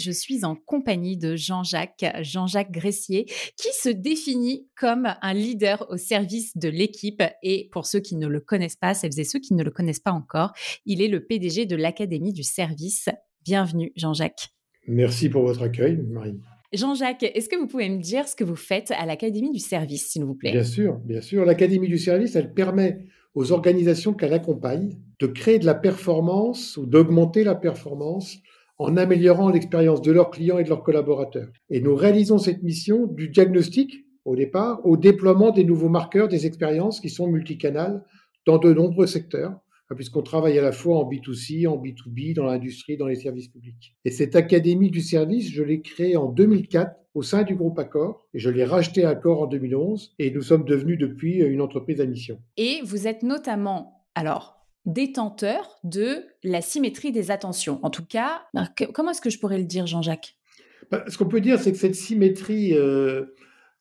Je suis en compagnie de Jean-Jacques, Jean-Jacques Gressier, qui se définit comme un leader au service de l'équipe. Et pour ceux qui ne le connaissent pas, celles et ceux qui ne le connaissent pas encore, il est le PDG de l'Académie du service. Bienvenue, Jean-Jacques. Merci pour votre accueil, Marie. Jean-Jacques, est-ce que vous pouvez me dire ce que vous faites à l'Académie du service, s'il vous plaît? Bien sûr, bien sûr. L'Académie du service, elle permet aux organisations qu'elle accompagne de créer de la performance ou d'augmenter la performance en améliorant l'expérience de leurs clients et de leurs collaborateurs. Et nous réalisons cette mission du diagnostic au départ au déploiement des nouveaux marqueurs des expériences qui sont multicanales dans de nombreux secteurs, hein, puisqu'on travaille à la fois en B2C, en B2B, dans l'industrie, dans les services publics. Et cette académie du service, je l'ai créée en 2004 au sein du groupe Accor et je l'ai rachetée à Accor en 2011 et nous sommes devenus depuis une entreprise à mission. Et vous êtes notamment, alors, détenteur de la symétrie des attentions. En tout cas, comment est-ce que je pourrais le dire, Jean-Jacques? Ben, Ce qu'on peut dire, c'est que cette symétrie, euh,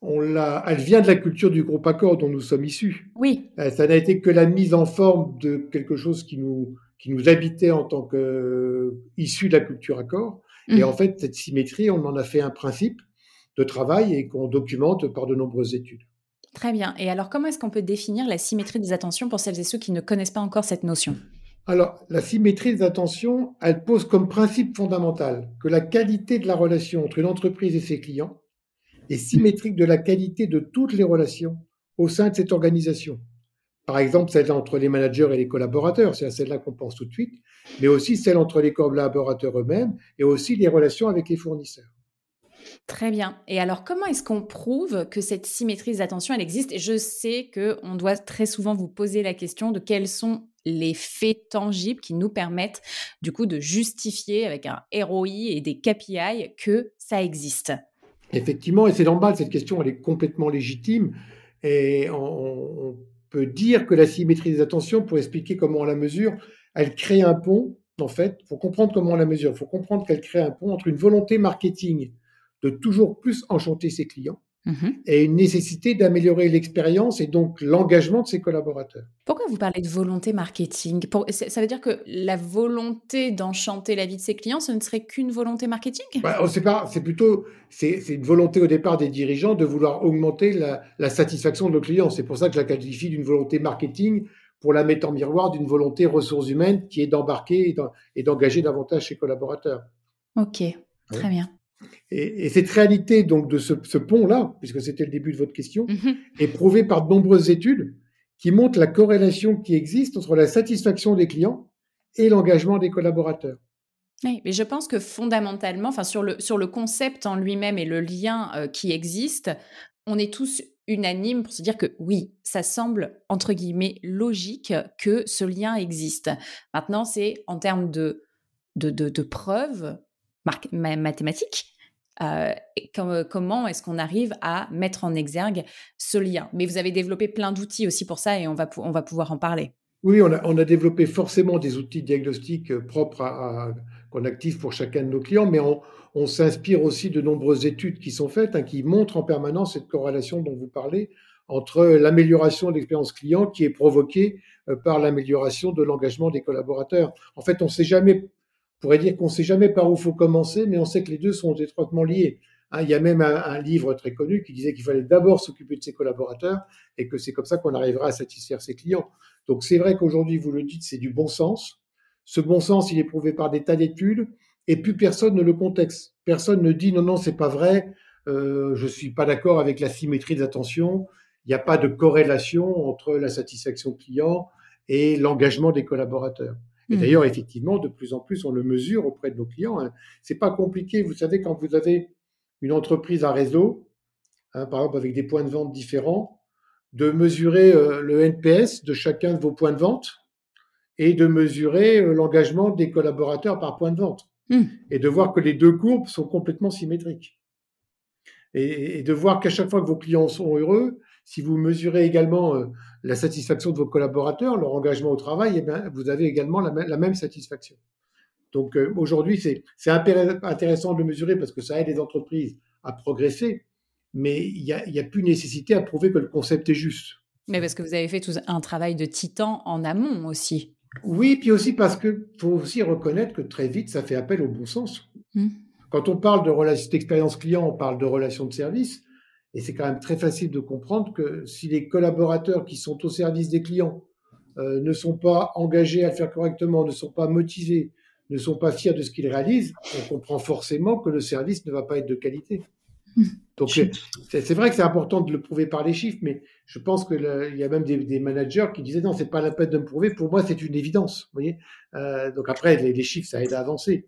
on l'a, elle vient de la culture du groupe accord dont nous sommes issus. Oui. Euh, ça n'a été que la mise en forme de quelque chose qui nous, qui nous habitait en tant qu'issus de la culture accord. Et mmh. en fait, cette symétrie, on en a fait un principe de travail et qu'on documente par de nombreuses études. Très bien. Et alors, comment est-ce qu'on peut définir la symétrie des attentions pour celles et ceux qui ne connaissent pas encore cette notion? Alors, la symétrie des attentions, elle pose comme principe fondamental que la qualité de la relation entre une entreprise et ses clients est symétrique de la qualité de toutes les relations au sein de cette organisation. Par exemple, celle entre les managers et les collaborateurs, c'est à celle-là qu'on pense tout de suite, mais aussi celle entre les collaborateurs eux-mêmes et aussi les relations avec les fournisseurs. Très bien. Et alors, comment est-ce qu'on prouve que cette symétrie d'attention, elle existe? Je sais qu'on doit très souvent vous poser la question de quels sont les faits tangibles qui nous permettent du coup de justifier avec un ROI et des KPI que ça existe. Effectivement, et c'est normal, cette question, elle est complètement légitime. Et on, peut dire que la symétrie des attentions, pour expliquer comment on la mesure, elle crée un pont, en fait, pour comprendre comment on la mesure, il faut comprendre qu'elle crée un pont entre une volonté marketing de toujours plus enchanter ses clients mhm. et une nécessité d'améliorer l'expérience et donc l'engagement de ses collaborateurs. Pourquoi vous parlez de volonté marketing? Ça veut dire que la volonté d'enchanter la vie de ses clients, ce ne serait qu'une volonté marketing? Bah, C'est plutôt c'est une volonté au départ des dirigeants de vouloir augmenter la, satisfaction de nos clients. C'est pour ça que je la qualifie d'une volonté marketing pour la mettre en miroir d'une volonté ressources humaines qui est d'embarquer et d'engager davantage ses collaborateurs. Ok, très bien. Et, cette réalité donc de ce, pont-là, puisque c'était le début de votre question, mhm. est prouvée par de nombreuses études qui montrent la corrélation qui existe entre la satisfaction des clients et l'engagement des collaborateurs. Oui, mais je pense que fondamentalement, enfin sur le, sur le concept en lui-même et le lien euh, qui existe, on est tous unanimes pour se dire que oui, ça semble entre guillemets logique que ce lien existe. Maintenant, c'est en termes de, de, de preuves mathématiques euh, comment est-ce qu'on arrive à mettre en exergue ce lien? Mais vous avez développé plein d'outils aussi pour ça et on va, on va pouvoir en parler. Oui, on a, développé forcément des outils diagnostiques euh, propres qu'on active pour chacun de nos clients, mais on, s'inspire aussi de nombreuses études qui sont faites, hein, qui montrent en permanence cette corrélation dont vous parlez entre l'amélioration de l'expérience client qui est provoquée euh, par l'amélioration de l'engagement des collaborateurs. En fait, on ne sait jamais pourrait dire qu'on ne sait jamais par où faut commencer, mais on sait que les deux sont étroitement liés. Hein, il y a même un, livre très connu qui disait qu'il fallait d'abord s'occuper de ses collaborateurs et que c'est comme ça qu'on arrivera à satisfaire ses clients. Donc c'est vrai qu'aujourd'hui, vous le dites, c'est du bon sens. Ce bon sens, il est prouvé par des tas d'études et plus personne ne le contexte. Personne ne dit non, non, c'est pas vrai, euh, je suis pas d'accord avec la symétrie des attentions, il n'y a pas de corrélation entre la satisfaction client et l'engagement des collaborateurs. Et mmh. d'ailleurs, effectivement, de plus en plus, on le mesure auprès de nos clients. Hein. C'est pas compliqué. Vous savez, quand vous avez une entreprise à réseau, hein, par exemple avec des points de vente différents, de mesurer euh, le NPS de chacun de vos points de vente et de mesurer euh, l'engagement des collaborateurs par point de vente. Mmh. Et de voir que les deux courbes sont complètement symétriques. Et, de voir qu'à chaque fois que vos clients sont heureux, si vous mesurez également euh, la satisfaction de vos collaborateurs, leur engagement au travail, eh bien, vous avez également la, la même satisfaction. Donc euh, aujourd'hui, c'est intéressant de le mesurer parce que ça aide les entreprises à progresser, mais il n'y a, a, plus nécessité à prouver que le concept est juste. Mais parce que vous avez fait tout un travail de titan en amont aussi. Oui, puis aussi parce qu'il faut aussi reconnaître que très vite, ça fait appel au bon sens. Mmh. Quand on parle de d'expérience client, on parle de relation de service, et c'est quand même très facile de comprendre que si les collaborateurs qui sont au service des clients euh, ne sont pas engagés à le faire correctement, ne sont pas motivés, ne sont pas fiers de ce qu'ils réalisent, on comprend forcément que le service ne va pas être de qualité. Donc c'est vrai que c'est important de le prouver par les chiffres, mais je pense qu'il y a même des, managers qui disaient non, c'est pas la peine de me prouver. Pour moi, c'est une évidence. Vous voyez euh, Donc après, les, chiffres, ça aide à avancer,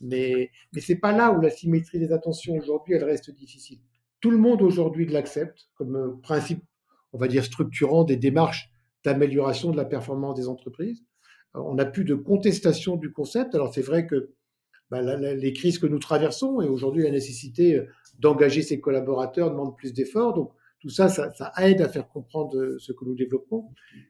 mais mais c'est pas là où la symétrie des attentions aujourd'hui, elle reste difficile. Tout le monde aujourd'hui l'accepte comme euh, principe, on va dire structurant des démarches d'amélioration de la performance des entreprises on n'a plus de contestation du concept. Alors c'est vrai que bah, les crises que nous traversons et aujourd'hui la nécessité euh, d'engager ses collaborateurs demande plus d'efforts. Donc tout ça, ça, aide à faire comprendre euh, ce que nous développons.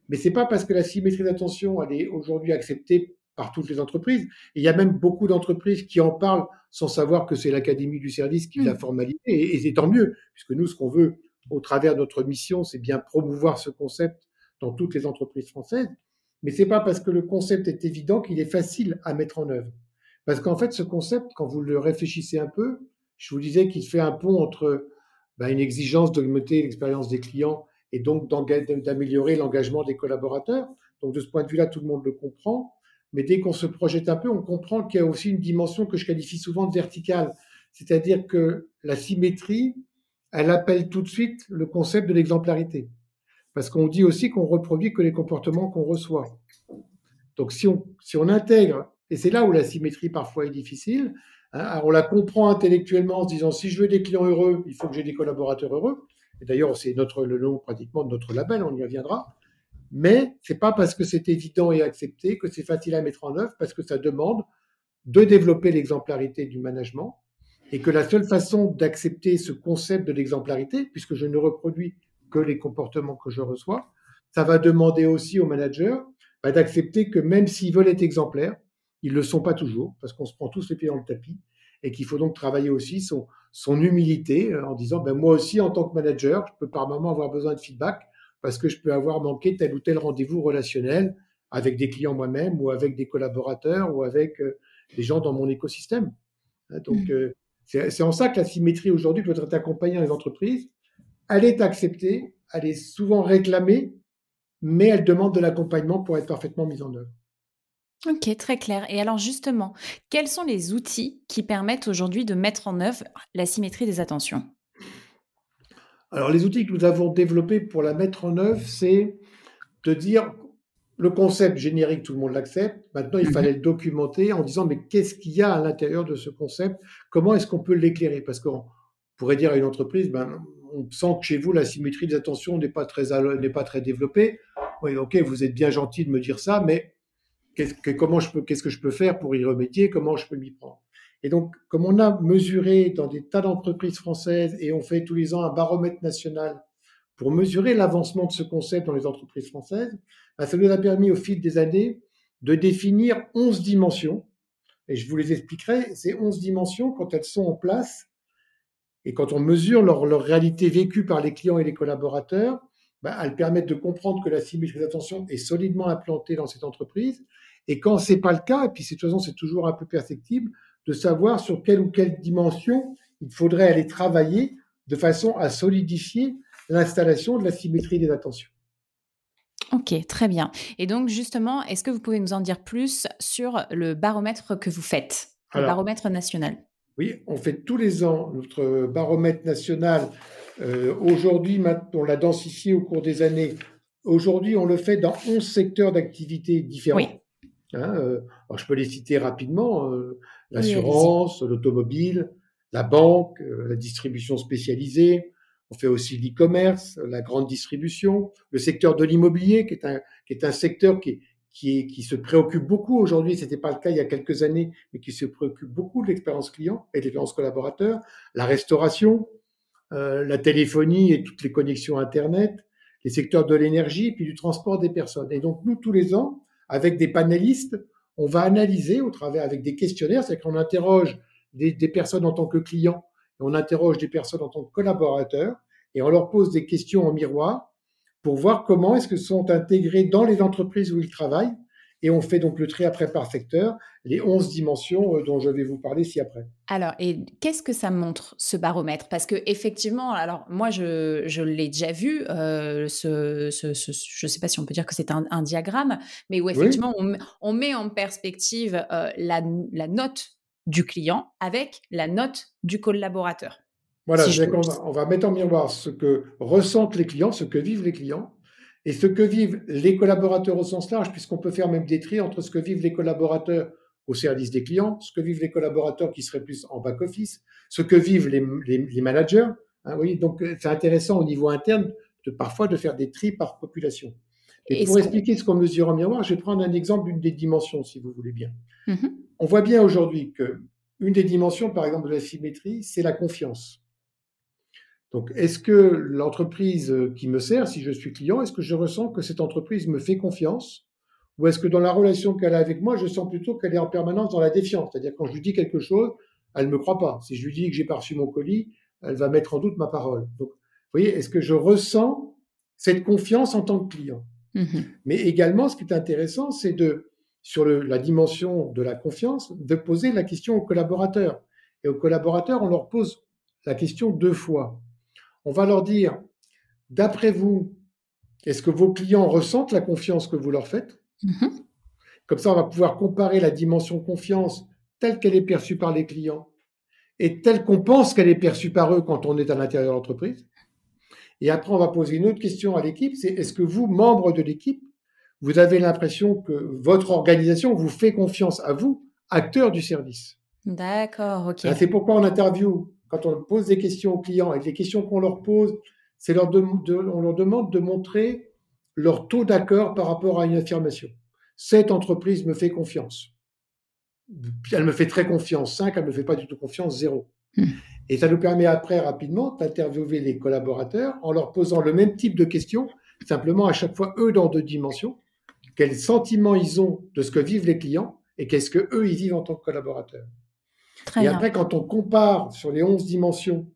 Mais c'est pas parce que la symétrie d'attention elle est aujourd'hui acceptée par toutes les entreprises. il y a même beaucoup d'entreprises qui en parlent sans savoir que c'est l'Académie du service qui l'a mmh. formalisé. Et, et c'est tant mieux, puisque nous, ce qu'on veut au travers de notre mission, c'est bien promouvoir ce concept dans toutes les entreprises françaises. Mais c'est pas parce que le concept est évident qu'il est facile à mettre en œuvre. Parce qu'en fait, ce concept, quand vous le réfléchissez un peu, je vous disais qu'il fait un pont entre ben, une exigence d'augmenter l'expérience des clients et donc d'améliorer l'engagement des collaborateurs. Donc de ce point de vue-là, tout le monde le comprend. Mais dès qu'on se projette un peu, on comprend qu'il y a aussi une dimension que je qualifie souvent de verticale. C'est-à-dire que la symétrie, elle appelle tout de suite le concept de l'exemplarité. Parce qu'on dit aussi qu'on reproduit que les comportements qu'on reçoit. Donc si on, si on intègre, et c'est là où la symétrie parfois est difficile, hein, on la comprend intellectuellement en se disant si je veux des clients heureux, il faut que j'ai des collaborateurs heureux. Et d'ailleurs, c'est notre le nom pratiquement de notre label, on y reviendra. Mais c'est pas parce que c'est évident et accepté que c'est facile à mettre en œuvre, parce que ça demande de développer l'exemplarité du management et que la seule façon d'accepter ce concept de l'exemplarité, puisque je ne reproduis que les comportements que je reçois. Ça va demander aussi aux managers bah, d'accepter que même s'ils veulent être exemplaires, ils ne le sont pas toujours, parce qu'on se prend tous les pieds dans le tapis, et qu'il faut donc travailler aussi son, son humilité euh, en disant, ben, moi aussi, en tant que manager, je peux par moment avoir besoin de feedback, parce que je peux avoir manqué tel ou tel rendez-vous relationnel avec des clients moi-même, ou avec des collaborateurs, ou avec euh, des gens dans mon écosystème. Hein, donc, mmh. euh, c'est en ça que la symétrie aujourd'hui doit être accompagnée dans les entreprises elle est acceptée, elle est souvent réclamée, mais elle demande de l'accompagnement pour être parfaitement mise en œuvre. Ok, très clair. Et alors justement, quels sont les outils qui permettent aujourd'hui de mettre en œuvre la symétrie des attentions? Alors les outils que nous avons développés pour la mettre en œuvre, c'est de dire le concept générique, tout le monde l'accepte. Maintenant, il mhm. fallait le documenter en disant mais qu'est-ce qu'il y a à l'intérieur de ce concept? Comment est-ce qu'on peut l'éclairer? Parce qu'on pourrait dire à une entreprise, ben, on sent que chez vous, la symétrie des attentions n'est pas très, n'est pas très développée. Oui, ok, vous êtes bien gentil de me dire ça, mais qu'est-ce que, comment je peux, qu'est-ce que je peux faire pour y remédier? Comment je peux m'y prendre? Et donc, comme on a mesuré dans des tas d'entreprises françaises et on fait tous les ans un baromètre national pour mesurer l'avancement de ce concept dans les entreprises françaises, ben, ça nous a permis au fil des années de définir 11 dimensions. Et je vous les expliquerai. Ces 11 dimensions, quand elles sont en place, et quand on mesure leur, réalité vécue par les clients et les collaborateurs, bah, elles permettent de comprendre que la symétrie d'attention est solidement implantée dans cette entreprise. Et quand c'est pas le cas, et puis de toute façon c'est toujours un peu perceptible, de savoir sur quelle ou quelle dimension il faudrait aller travailler de façon à solidifier l'installation de la symétrie des attentions. Ok, très bien. Et donc justement, est-ce que vous pouvez nous en dire plus sur le baromètre que vous faites, le baromètre national? Oui, on fait tous les ans notre baromètre national. Euh, aujourd'hui, on l'a densifié au cours des années. Aujourd'hui, on le fait dans 11 secteurs d'activité différents. Oui. Hein, euh, je peux les citer rapidement euh, l'assurance, l'automobile, la banque, la distribution spécialisée, on fait aussi l'e-commerce, la grande distribution, le secteur de l'immobilier, qui est un, qui est un secteur qui, qui, qui se préoccupe beaucoup aujourd'hui, ce n'était pas le cas il y a quelques années, mais qui se préoccupe beaucoup de l'expérience client et de l'expérience collaborateur, la restauration, euh, la téléphonie et toutes les connexions Internet, les secteurs de l'énergie, puis du transport des personnes. Et donc, nous, tous les ans, avec des panélistes, on va analyser au travers avec des questionnaires, c'est qu'on interroge des, des personnes en tant que clients on interroge des personnes en tant que collaborateurs et on leur pose des questions en miroir pour voir comment est-ce que sont intégrés dans les entreprises où ils travaillent. Et on fait donc le tri après par secteur, les 11 dimensions euh, dont je vais vous parler ci-après. Alors, et qu'est-ce que ça montre, ce baromètre? Parce que effectivement, alors moi, je, l'ai déjà vu, euh, ce, je ne sais pas si on peut dire que c'est un, diagramme, mais où effectivement, on, met en perspective euh, la, la note du client avec la note du collaborateur. Voilà, on, va, mettre en miroir ce que ressentent les clients, ce que vivent les clients, et ce que vivent les collaborateurs au sens large, puisqu'on peut faire même des tris entre ce que vivent les collaborateurs au service des clients, ce que vivent les collaborateurs qui seraient plus en back-office, ce que vivent les, managers. Hein, oui, donc euh, c'est intéressant au niveau interne de parfois de faire des tris par population. Et, pour expliquer ce qu'on mesure en miroir, je vais prendre un exemple d'une des dimensions, si vous voulez bien. Mm-hmm. On voit bien aujourd'hui que une des dimensions, par exemple, de la symétrie, c'est la confiance. Donc, est-ce que l'entreprise qui me sert, si je suis client, est-ce que je ressens que cette entreprise me fait confiance? Ou est-ce que dans la relation qu'elle a avec moi, je sens plutôt qu'elle est en permanence dans la défiance? C'est-à-dire, quand je lui dis quelque chose, elle ne me croit pas. Si je lui dis que j'ai pas reçu mon colis, elle va mettre en doute ma parole. Donc, vous voyez, est-ce que je ressens cette confiance en tant que client? Mmh Mais également, ce qui est intéressant, c'est de sur la dimension de la confiance, de poser la question aux collaborateurs. Et aux collaborateurs, on leur pose la question deux fois. On va leur dire, d'après vous, est-ce que vos clients ressentent la confiance que vous leur faites? Mm-hmm. Comme ça, on va pouvoir comparer la dimension confiance telle qu'elle est perçue par les clients et telle qu'on pense qu'elle est perçue par eux quand on est à l'intérieur de l'entreprise. Et après, on va poser une autre question à l'équipe, c'est est-ce que vous, membres de l'équipe, vous avez l'impression que votre organisation vous fait confiance à vous, acteur du service? D'accord, ok. C'est pourquoi en interview, quand on pose des questions aux clients et les questions qu'on leur pose, c'est leur on leur demande de montrer leur taux d'accord par rapport à une affirmation. Cette entreprise me fait confiance. Elle me fait très confiance 5, elle ne me fait pas du tout confiance 0. Hmm. Et ça nous permet après rapidement d'interviewer les collaborateurs en leur posant le même type de questions, simplement à chaque fois eux dans deux dimensions, quels sentiments ils ont de ce que vivent les clients et qu'est-ce que eux ils vivent en tant que collaborateurs. Et après, quand on compare sur les 11 dimensions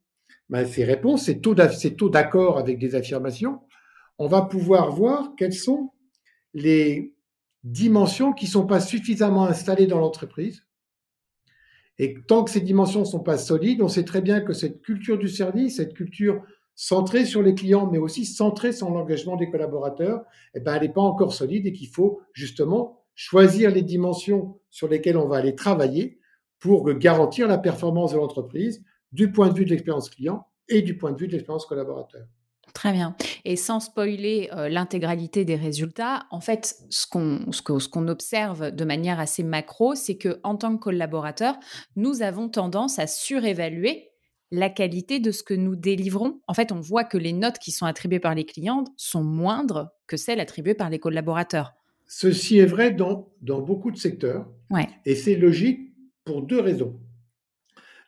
ben, ces réponses, ces taux d'accord avec des affirmations, on va pouvoir voir quelles sont les dimensions qui ne sont pas suffisamment installées dans l'entreprise. Et tant que ces dimensions ne sont pas solides, on sait très bien que cette culture du service, cette culture centrée sur les clients, mais aussi centrée sur l'engagement des collaborateurs, eh ben, elle n'est pas encore solide et qu'il faut justement choisir les dimensions sur lesquelles on va aller travailler pour garantir la performance de l'entreprise du point de vue de l'expérience client et du point de vue de l'expérience collaborateur. Très bien. Et sans spoiler euh, l'intégralité des résultats, en fait, ce qu'on ce qu'on observe de manière assez macro, c'est que en tant que collaborateur, nous avons tendance à surévaluer la qualité de ce que nous délivrons. En fait, on voit que les notes qui sont attribuées par les clients sont moindres que celles attribuées par les collaborateurs. Ceci est vrai dans, dans beaucoup de secteurs. Et c'est logique pour deux raisons.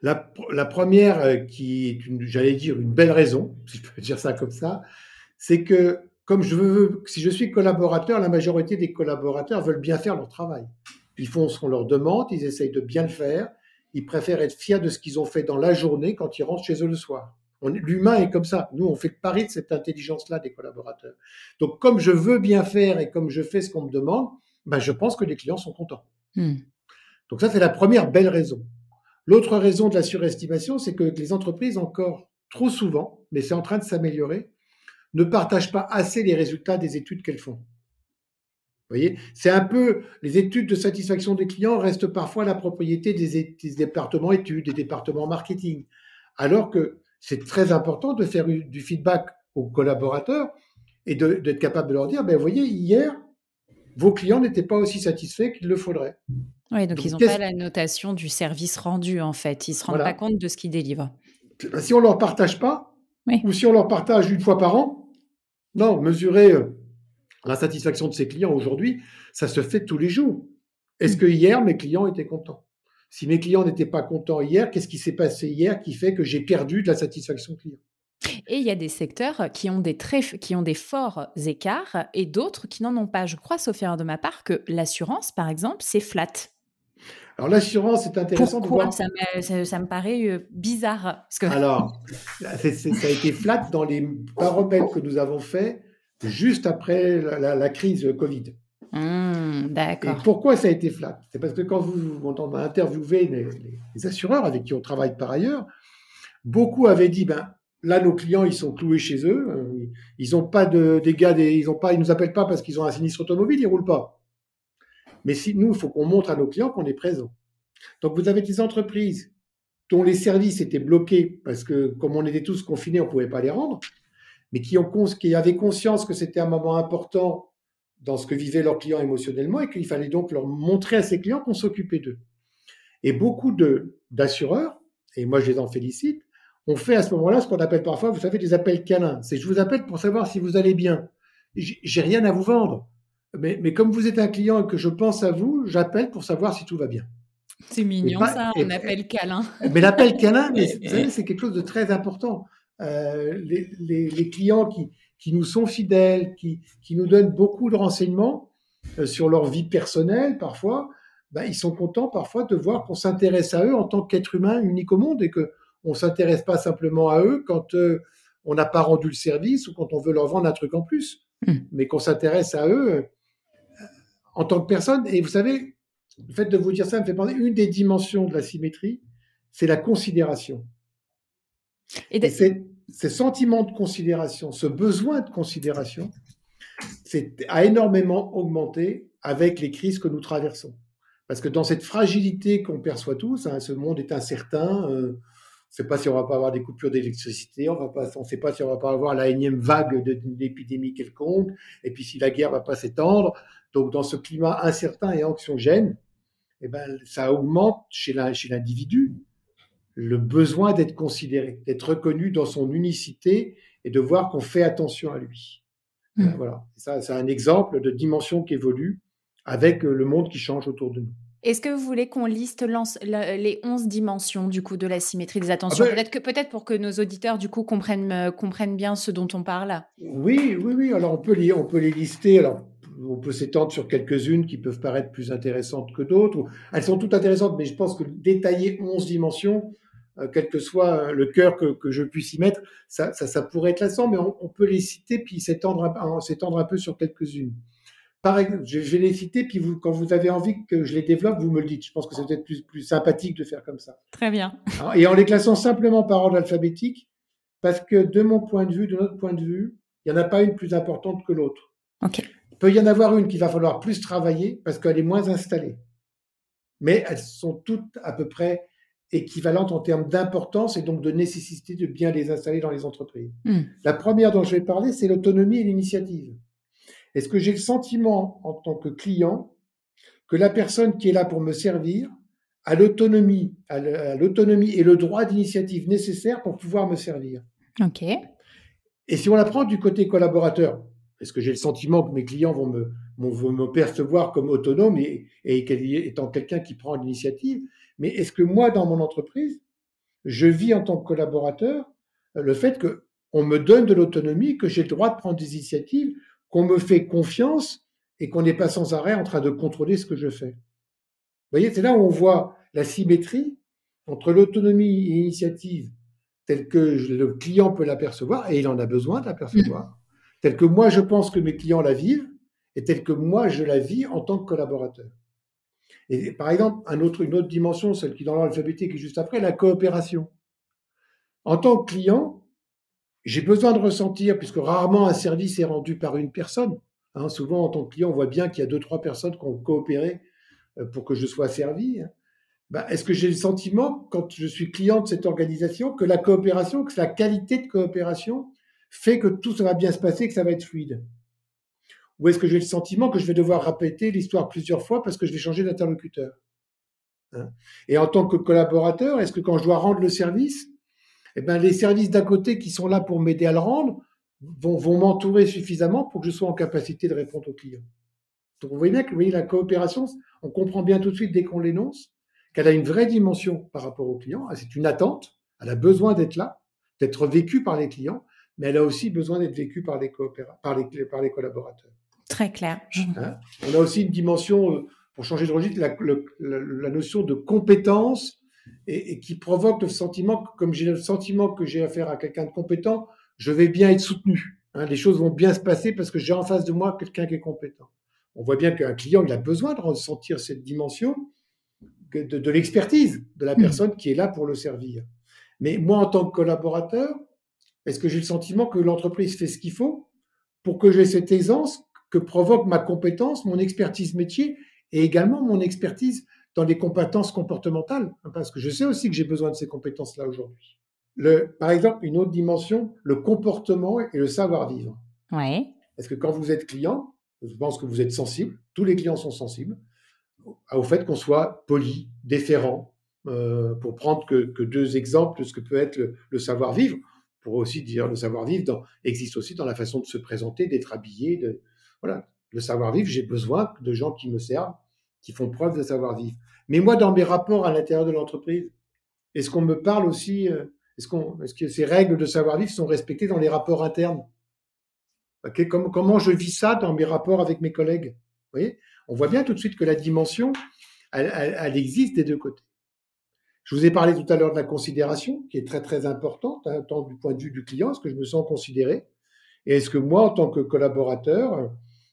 La, première, euh, qui est, j'allais dire, une belle raison, si je peux dire ça comme ça, c'est que comme je veux, si je suis collaborateur, la majorité des collaborateurs veulent bien faire leur travail. Ils font ce qu'on leur demande, ils essayent de bien le faire, ils préfèrent être fiers de ce qu'ils ont fait dans la journée quand ils rentrent chez eux le soir. L'humain est comme ça. Nous, on fait pari de cette intelligence-là des collaborateurs. Donc, comme je veux bien faire et comme je fais ce qu'on me demande, ben, je pense que les clients sont contents. Hmm. Donc ça, c'est la première belle raison. L'autre raison de la surestimation, c'est que les entreprises, encore trop souvent, mais c'est en train de s'améliorer, ne partagent pas assez les résultats des études qu'elles font. Vous voyez, c'est un peu les études de satisfaction des clients restent parfois la propriété des, départements études, des départements marketing, alors que c'est très important de faire du feedback aux collaborateurs et d'être capable de leur dire, ben, vous voyez, hier, vos clients n'étaient pas aussi satisfaits qu'il le faudrait. Oui, donc, ils n'ont pas la notation du service rendu, en fait. Ils ne se rendent pas compte de ce qu'ils délivrent. Si on ne leur partage pas, ou si on leur partage une fois par an, non, mesurer euh, la satisfaction de ses clients aujourd'hui, ça se fait tous les jours. Est-ce que hier, mes clients étaient contents? Si mes clients n'étaient pas contents hier, qu'est-ce qui s'est passé hier qui fait que j'ai perdu de la satisfaction client? Et il y a des secteurs qui ont des, très, qui ont des forts écarts et d'autres qui n'en ont pas. Je crois, sauf erreur de ma part, que l'assurance, par exemple, c'est flat. Alors l'assurance, c'est intéressant de voir. Ça me, ça, me paraît euh, bizarre. que... Alors, ça a été flat dans les paramètres que nous avons faits juste après la, crise Covid. Mmh, d'accord. Et pourquoi ça a été flat? C'est parce que quand vous, on a interviewé les, les, assureurs avec qui on travaille par ailleurs, beaucoup avaient dit ben là nos clients ils sont cloués chez eux, euh, ils n'ont pas de dégâts, ils ont pas, ils nous appellent pas parce qu'ils ont un sinistre automobile, ils roulent pas. Mais nous, il faut qu'on montre à nos clients qu'on est présent. Donc vous avez des entreprises dont les services étaient bloqués parce que comme on était tous confinés, on ne pouvait pas les rendre, mais qui, avaient conscience que c'était un moment important dans ce que vivaient leurs clients émotionnellement et qu'il fallait donc leur montrer à ces clients qu'on s'occupait d'eux. Et beaucoup d'assureurs, et moi je les en félicite, ont fait à ce moment-là ce qu'on appelle parfois, vous savez, des appels câlins. C'est je vous appelle pour savoir si vous allez bien. J'ai rien à vous vendre. Mais, comme vous êtes un client et que je pense à vous, j'appelle pour savoir si tout va bien. C'est mignon ça, un appel câlin. Mais l'appel câlin, c'est quelque chose de très important. Euh, les, clients qui, qui, nous sont fidèles, qui, qui, nous donnent beaucoup de renseignements euh, sur leur vie personnelle parfois, ben, ils sont contents parfois de voir qu'on s'intéresse à eux en tant qu'être humain unique au monde et que on s'intéresse pas simplement à eux quand euh, on n'a pas rendu le service ou quand on veut leur vendre un truc en plus, hmm. mais qu'on s'intéresse à eux en tant que personne. Et vous savez, le fait de vous dire ça me fait penser, une des dimensions de la symétrie, c'est la considération. Et, ces sentiments de considération, ce besoin de considération, a énormément augmenté avec les crises que nous traversons. Parce que dans cette fragilité qu'on perçoit tous, hein, ce monde est incertain, euh, on ne sait pas si on va pas avoir des coupures d'électricité, on ne sait pas si on va pas avoir la énième vague d'une épidémie quelconque, et puis si la guerre va pas s'étendre. Donc, dans ce climat incertain et anxiogène, eh ben, ça augmente chez l'individu le besoin d'être considéré, d'être reconnu dans son unicité et de voir qu'on fait attention à lui. Hmm. Euh, voilà, ça, c'est un exemple de dimension qui évolue avec euh, le monde qui change autour de nous. Est-ce que vous voulez qu'on liste les 11 dimensions du coup de la symétrie des attentions? Ah ben Peut-être que peut-être pour que nos auditeurs du coup comprennent euh, comprennent bien ce dont on parle. Oui, oui, oui. Alors on peut les on peut les lister. Alors on peut s'étendre sur quelques-unes qui peuvent paraître plus intéressantes que d'autres. Elles sont toutes intéressantes, mais je pense que détailler 11 dimensions, euh, quel que soit le cœur que, je puisse y mettre, ça, pourrait être lassant, mais on, peut les citer puis s'étendre un, un peu sur quelques-unes. Par exemple, je vais les citer, puis vous, quand vous avez envie que je les développe, vous me le dites. Je pense que c'est peut-être plus, plus sympathique de faire comme ça. Très bien. Et en les classant simplement par ordre alphabétique, parce que de mon point de vue, de notre point de vue, il n'y en a pas une plus importante que l'autre. Ok peut y en avoir une qu'il va falloir plus travailler parce qu'elle est moins installée. Mais elles sont toutes à peu près équivalentes en termes d'importance et donc de nécessité de bien les installer dans les entreprises. Hmm. La première dont je vais parler, c'est l'autonomie et l'initiative. Est-ce que j'ai le sentiment en tant que client que la personne qui est là pour me servir a l'autonomie, a l'autonomie et le droit d'initiative nécessaire pour pouvoir me servir? Ok. Et si on la prend du côté collaborateur, est-ce que j'ai le sentiment que mes clients vont me, percevoir comme autonome et, et étant quelqu'un qui prend l'initiative? Mais est-ce que moi, dans mon entreprise, je vis en tant que collaborateur euh, le fait qu'on me donne de l'autonomie, que j'ai le droit de prendre des initiatives, qu'on me fait confiance et qu'on n'est pas sans arrêt en train de contrôler ce que je fais? Vous voyez, c'est là où on voit la symétrie entre l'autonomie et l'initiative telle que le client peut l'apercevoir, et il en a besoin d'apercevoir, telle que moi je pense que mes clients la vivent et telle que moi je la vis en tant que collaborateur. Et par exemple, une autre dimension, celle qui est dans l'ordre est juste après, la coopération. En tant que client, j'ai besoin de ressentir, puisque rarement un service est rendu par une personne. Hein, souvent, en tant que client, on voit bien qu'il y a deux, trois personnes qui ont coopéré euh, pour que je sois servi. Hein. Bah, est-ce que j'ai le sentiment, quand je suis client de cette organisation, que la coopération, que la qualité de coopération fait que tout ça va bien se passer, que ça va être fluide Ou est-ce que j'ai le sentiment que je vais devoir répéter l'histoire plusieurs fois parce que je vais changer d'interlocuteur hein? Et en tant que collaborateur, est-ce que quand je dois rendre le service, eh ben, les services d'à côté qui sont là pour m'aider à le rendre vont, vont m'entourer suffisamment pour que je sois en capacité de répondre aux clients? Donc vous voyez bien que vous la coopération, on comprend bien tout de suite dès qu'on l'énonce qu'elle a une vraie dimension par rapport aux clients. C'est une attente, elle a besoin d'être là, d'être vécue par les clients, mais elle a aussi besoin d'être vécue par les, par les, par les collaborateurs. Très clair. Hein? On a aussi une dimension, euh, pour changer de registre, la, la notion de compétence et, qui provoque le sentiment, comme j'ai le sentiment que j'ai affaire à quelqu'un de compétent, je vais bien être soutenu. Hein, les choses vont bien se passer parce que j'ai en face de moi quelqu'un qui est compétent. On voit bien qu'un client, il a besoin de ressentir cette dimension de, de l'expertise de la hmm. personne qui est là pour le servir. Mais moi, en tant que collaborateur, est-ce que j'ai le sentiment que l'entreprise fait ce qu'il faut pour que j'ai cette aisance que provoque ma compétence, mon expertise métier et également mon expertise dans les compétences comportementales, hein, parce que je sais aussi que j'ai besoin de ces compétences-là aujourd'hui. Par exemple, une autre dimension, le comportement et le savoir-vivre. Ouais. Est-ce que quand vous êtes client, je pense que vous êtes sensible, tous les clients sont sensibles au fait qu'on soit poli, déférent, euh, pour prendre que, deux exemples de ce que peut être le, savoir-vivre. Pour aussi dire le savoir-vivre existe aussi dans la façon de se présenter, d'être habillé. De, voilà, le savoir-vivre, j'ai besoin de gens qui me servent, qui font preuve de savoir-vivre. Mais moi, dans mes rapports à l'intérieur de l'entreprise, est-ce qu'on me parle aussi, euh, est-ce, qu'on, est-ce que ces règles de savoir-vivre sont respectées dans les rapports internes? Comment, comment je vis ça dans mes rapports avec mes collègues? Vous voyez? On voit bien tout de suite que la dimension, elle, existe des deux côtés. Je vous ai parlé tout à l'heure de la considération, qui est très très importante, hein, tant du point de vue du client, est-ce que je me sens considéré? Et est-ce que moi, en tant que collaborateur,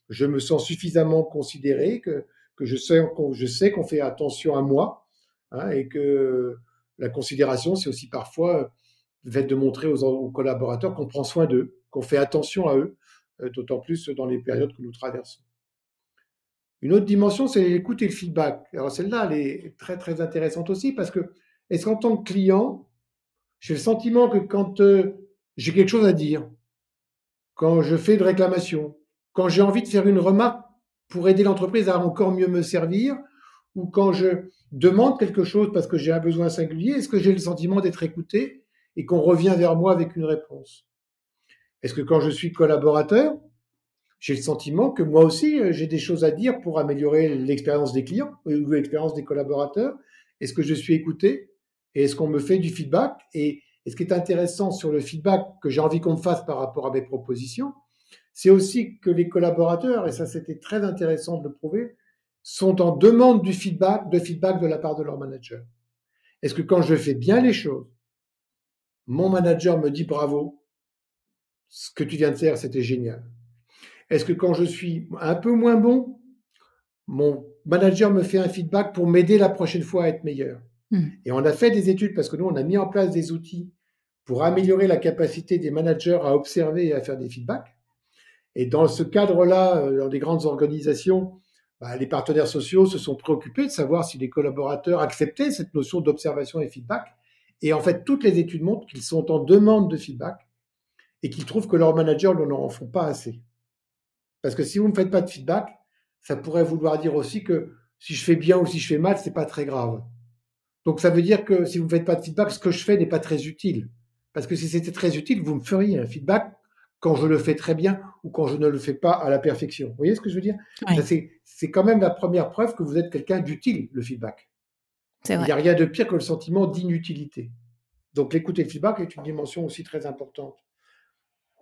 je me sens suffisamment considéré que que je sais, qu'on fait attention à moi hein, et que la considération, c'est aussi parfois le fait de montrer aux, collaborateurs qu'on prend soin d'eux, qu'on fait attention à eux, euh, d'autant plus dans les périodes que nous traversons. Une autre dimension, c'est l'écoute et le feedback. Alors celle-là, elle est très très intéressante aussi parce que est-ce qu'en tant que client, j'ai le sentiment que quand euh, j'ai quelque chose à dire, quand je fais de réclamation, quand j'ai envie de faire une remarque pour aider l'entreprise à encore mieux me servir ou quand je demande quelque chose parce que j'ai un besoin singulier, est-ce que j'ai le sentiment d'être écouté et qu'on revient vers moi avec une réponse? Est-ce que quand je suis collaborateur, j'ai le sentiment que moi aussi, euh, j'ai des choses à dire pour améliorer l'expérience des clients ou l'expérience des collaborateurs Est-ce que je suis écouté? Et est-ce qu'on me fait du feedback? Et, ce qui est intéressant sur le feedback que j'ai envie qu'on me fasse par rapport à mes propositions, c'est aussi que les collaborateurs, et ça c'était très intéressant de le prouver, sont en demande du feedback, de feedback de la part de leur manager. Est-ce que quand je fais bien les choses, mon manager me dit bravo, ce que tu viens de faire, c'était génial? Est-ce que quand je suis un peu moins bon, mon manager me fait un feedback pour m'aider la prochaine fois à être meilleur hmm. Et on a fait des études parce que nous, on a mis en place des outils pour améliorer la capacité des managers à observer et à faire des feedbacks. Et dans ce cadre-là, euh, dans des grandes organisations, bah, les partenaires sociaux se sont préoccupés de savoir si les collaborateurs acceptaient cette notion d'observation et feedback. Et en fait, toutes les études montrent qu'ils sont en demande de feedback et qu'ils trouvent que leurs managers n'en en font pas assez. Parce que si vous ne faites pas de feedback, ça pourrait vouloir dire aussi que si je fais bien ou si je fais mal, c'est pas très grave. Donc ça veut dire que si vous ne faites pas de feedback, ce que je fais n'est pas très utile. Parce que si c'était très utile, vous me feriez un feedback quand je le fais très bien ou quand je ne le fais pas à la perfection. Vous voyez ce que je veux dire? C'est quand même la première preuve que vous êtes quelqu'un d'utile, le feedback. Il n'y a rien de pire que le sentiment d'inutilité. Donc l'écoute et le feedback est une dimension aussi très importante.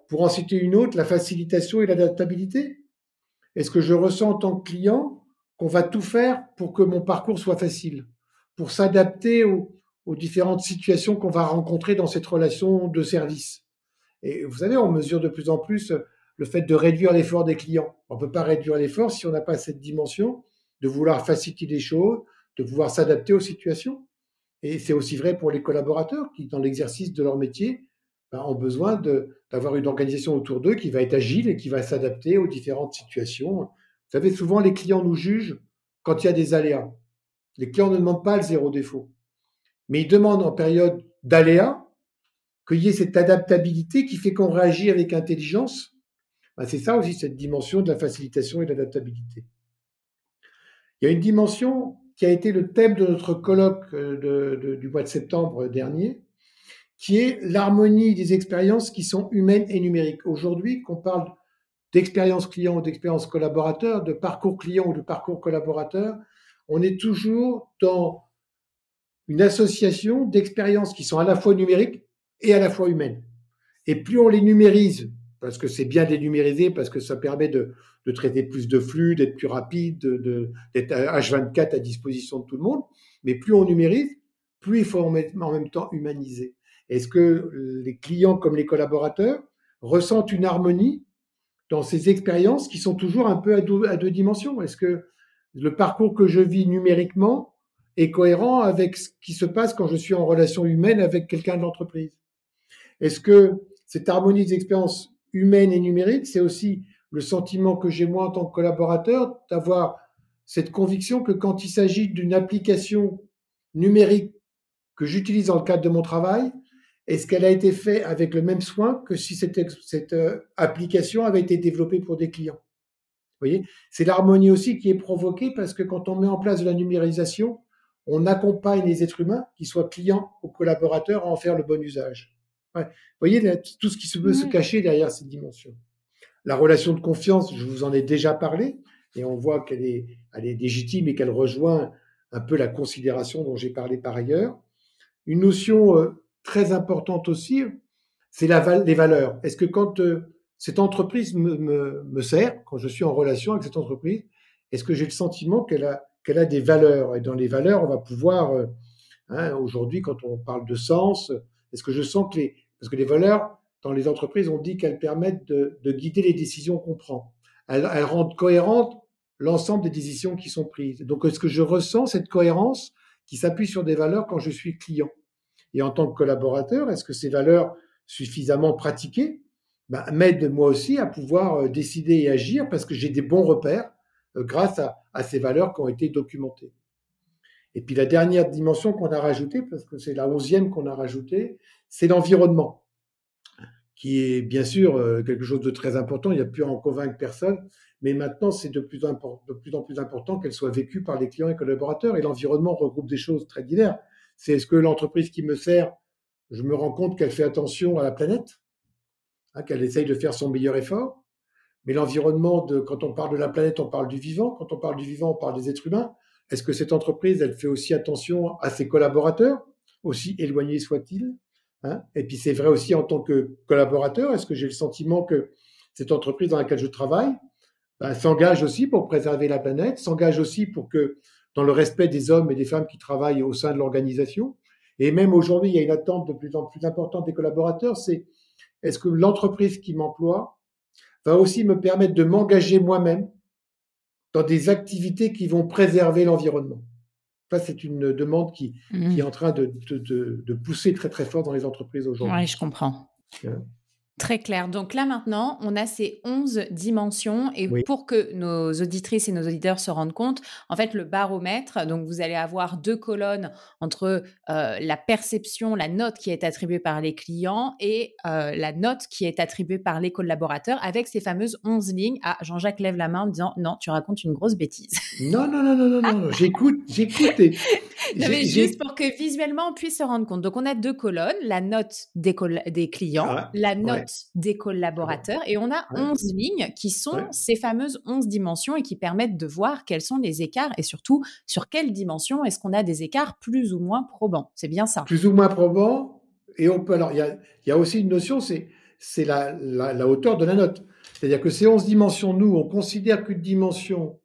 Pour en citer une autre, la facilitation et l'adaptabilité. Est-ce que je ressens en tant que client qu'on va tout faire pour que mon parcours soit facile, pour s'adapter aux différentes situations qu'on va rencontrer dans cette relation de service? Et vous savez, on mesure de plus en plus le fait de réduire l'effort des clients. On ne peut pas réduire l'effort si on n'a pas cette dimension de vouloir faciliter les choses, de pouvoir s'adapter aux situations. Et c'est aussi vrai pour les collaborateurs qui, dans l'exercice de leur métier, ben, ont besoin d'avoir une organisation autour d'eux qui va être agile et qui va s'adapter aux différentes situations. Vous savez, souvent les clients nous jugent quand il y a des aléas. Les clients ne demandent pas le zéro défaut, mais ils demandent en période d'aléas qu'il y ait cette adaptabilité qui fait qu'on réagit avec intelligence. Ben, c'est ça aussi, cette dimension de la facilitation et de l'adaptabilité. Il y a une dimension qui a été le thème de notre colloque euh, du mois de septembre dernier, qui est l'harmonie des expériences qui sont humaines et numériques. Aujourd'hui, qu'on parle d'expérience client ou d'expérience collaborateur, de parcours client ou de parcours collaborateur, on est toujours dans une association d'expériences qui sont à la fois numériques et à la fois humaines. Et plus on les numérise, parce que c'est bien de les numériser, parce que ça permet de, traiter plus de flux, d'être plus rapide, d'être H24 à disposition de tout le monde, mais plus on numérise, plus il faut en même temps humaniser. Est-ce que les clients comme les collaborateurs ressentent une harmonie dans ces expériences qui sont toujours un peu à deux, dimensions? Est-ce que le parcours que je vis numériquement est cohérent avec ce qui se passe quand je suis en relation humaine avec quelqu'un de l'entreprise? Est-ce que cette harmonie des expériences humaines et numériques, c'est aussi le sentiment que j'ai moi en tant que collaborateur d'avoir cette conviction que quand il s'agit d'une application numérique que j'utilise dans le cadre de mon travail, est-ce qu'elle a été faite avec le même soin que si cette, cette euh, application avait été développée pour des clients? Vous voyez? C'est l'harmonie aussi qui est provoquée parce que quand on met en place de la numérisation, on accompagne les êtres humains, qu'ils soient clients ou collaborateurs, à en faire le bon usage. Vous voyez tout ce qui se peut se cacher derrière cette dimension. La relation de confiance, je vous en ai déjà parlé, et on voit qu'elle est, elle est légitime et qu'elle rejoint un peu la considération dont j'ai parlé par ailleurs. Une notion euh, très importante aussi, c'est les valeurs. Est-ce que quand euh, cette entreprise me, sert, quand je suis en relation avec cette entreprise, est-ce que j'ai le sentiment qu'elle a, des valeurs? Et dans les valeurs, on va pouvoir, euh, hein, aujourd'hui, quand on parle de sens, est-ce que je sens que les... Parce que les valeurs, dans les entreprises, on dit qu'elles permettent de, de, guider les décisions qu'on prend. Elles, elles rendent cohérentes l'ensemble des décisions qui sont prises. Donc, est-ce que je ressens cette cohérence qui s'appuie sur des valeurs quand je suis client? Et en tant que collaborateur, est-ce que ces valeurs suffisamment pratiquées ben, m'aident moi aussi à pouvoir euh, décider et agir parce que j'ai des bons repères euh, grâce à, ces valeurs qui ont été documentées. Et puis la dernière dimension qu'on a rajoutée, parce que c'est la onzième qu'on a rajoutée, c'est l'environnement, qui est bien sûr euh, quelque chose de très important. Il n'y a plus à en convaincre personne, mais maintenant c'est de plus en plus important qu'elle soit vécue par les clients et collaborateurs. Et l'environnement regroupe des choses très diverses c'est est-ce que l'entreprise qui me sert, je me rends compte qu'elle fait attention à la planète, hein, qu'elle essaye de faire son meilleur effort. Mais l'environnement, quand on parle de la planète, on parle du vivant. Quand on parle du vivant, on parle des êtres humains. Est-ce que cette entreprise, elle fait aussi attention à ses collaborateurs, aussi éloignés soient-ils hein? Et puis c'est vrai aussi en tant que collaborateur, est-ce que j'ai le sentiment que cette entreprise dans laquelle je travaille ben, s'engage aussi pour préserver la planète, s'engage aussi pour que dans le respect des hommes et des femmes qui travaillent au sein de l'organisation. Et même aujourd'hui, il y a une attente de plus en plus importante des collaborateurs, c'est est-ce que l'entreprise qui m'emploie va aussi me permettre de m'engager moi-même dans des activités qui vont préserver l'environnement? Ça, c'est une demande qui, mmh. qui, est en train de, de, de, pousser très très fort dans les entreprises aujourd'hui. Oui, je comprends. Hein? Très clair. Donc là maintenant, on a ces 11 dimensions et pour que nos auditrices et nos auditeurs se rendent compte, en fait, le baromètre, donc vous allez avoir deux colonnes entre euh, la perception, la note qui est attribuée par les clients et euh, la note qui est attribuée par les collaborateurs avec ces fameuses 11 lignes. Ah, Jean-Jacques lève la main en disant non, tu racontes une grosse bêtise. Non, non, non, non, non, non, j'écoute, j'écoute. juste pour que visuellement on puisse se rendre compte. Donc on a deux colonnes, la note des, des clients, ah, la note des collaborateurs. Et on a 11 lignes qui sont ces fameuses 11 dimensions et qui permettent de voir quels sont les écarts et surtout sur quelle dimension est-ce qu'on a des écarts plus ou moins probants. C'est bien ça. Plus ou moins probants. Et on peut, alors, il y a, y a, aussi une notion, c'est, c'est la, la, hauteur de la note. C'est-à-dire que ces 11 dimensions, nous, on considère qu'une dimension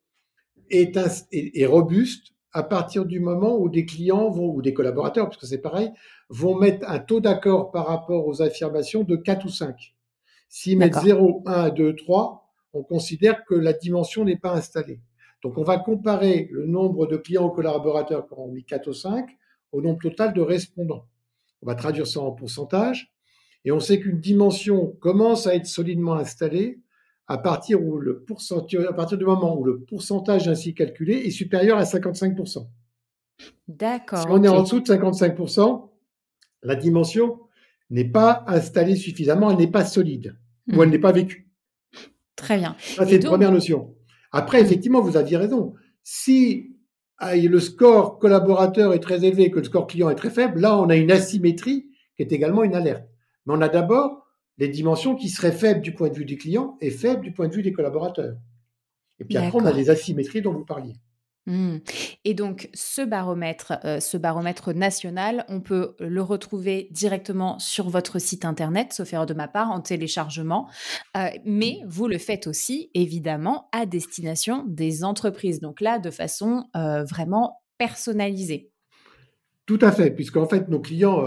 est, est, est robuste à partir du moment où des clients vont, ou des collaborateurs, parce que c'est pareil, vont mettre un taux d'accord par rapport aux affirmations de 4 ou 5. S'ils mettent 0, 1, 2, 3, on considère que la dimension n'est pas installée. Donc, on va comparer le nombre de clients ou collaborateurs qui ont mis 4 ou 5 au nombre total de répondants. On va traduire ça en pourcentage. Et on sait qu'une dimension commence à être solidement installée à partir, où le à partir du moment où le pourcentage ainsi calculé est supérieur à 55%. D'accord. Si on est en dessous de 55%, la dimension n'est pas installée suffisamment, elle n'est pas solide ou hmm. elle n'est pas vécue. Très bien. Ça, c'est une première notion. Après, hmm. effectivement, vous aviez raison. Si ah, le score collaborateur est très élevé et que le score client est très faible, là, on a une asymétrie qui est également une alerte. Mais on a d'abord les dimensions qui seraient faibles du point de vue des clients et faibles du point de vue des collaborateurs. Et puis après, on a les asymétries dont vous parliez. Mmh. Et donc, ce baromètre, euh, ce baromètre national, on peut le retrouver directement sur votre site internet, sauf erreur de ma part, en téléchargement. Euh, mais vous le faites aussi, évidemment, à destination des entreprises. Donc là, de façon euh, vraiment personnalisée. Tout à fait, puisqu'en fait, nos clients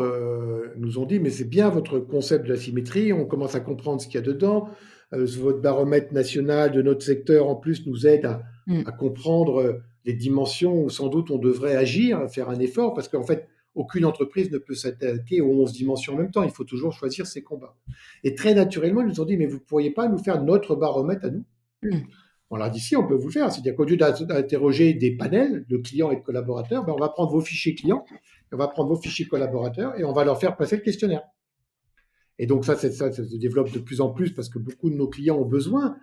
nous ont dit, mais c'est bien votre concept de la symétrie, on commence à comprendre ce qu'il y a dedans. votre baromètre national de notre secteur, en plus, nous aide à, mmh. à comprendre les dimensions où sans doute on devrait agir, faire un effort, parce qu'en fait, aucune entreprise ne peut s'attaquer aux 11 dimensions en même temps. Il faut toujours choisir ses combats. Et très naturellement, ils nous ont dit, mais vous ne pourriez pas nous faire notre baromètre à nous? Hmm. On leur dit, si, on peut vous le faire. C'est-à-dire qu'au lieu d'interroger des panels de clients et de collaborateurs, ben, on va prendre vos fichiers clients, on va prendre vos fichiers collaborateurs et on va leur faire passer le questionnaire. Et donc ça, ça, ça se développe de plus en plus parce que beaucoup de nos clients ont besoin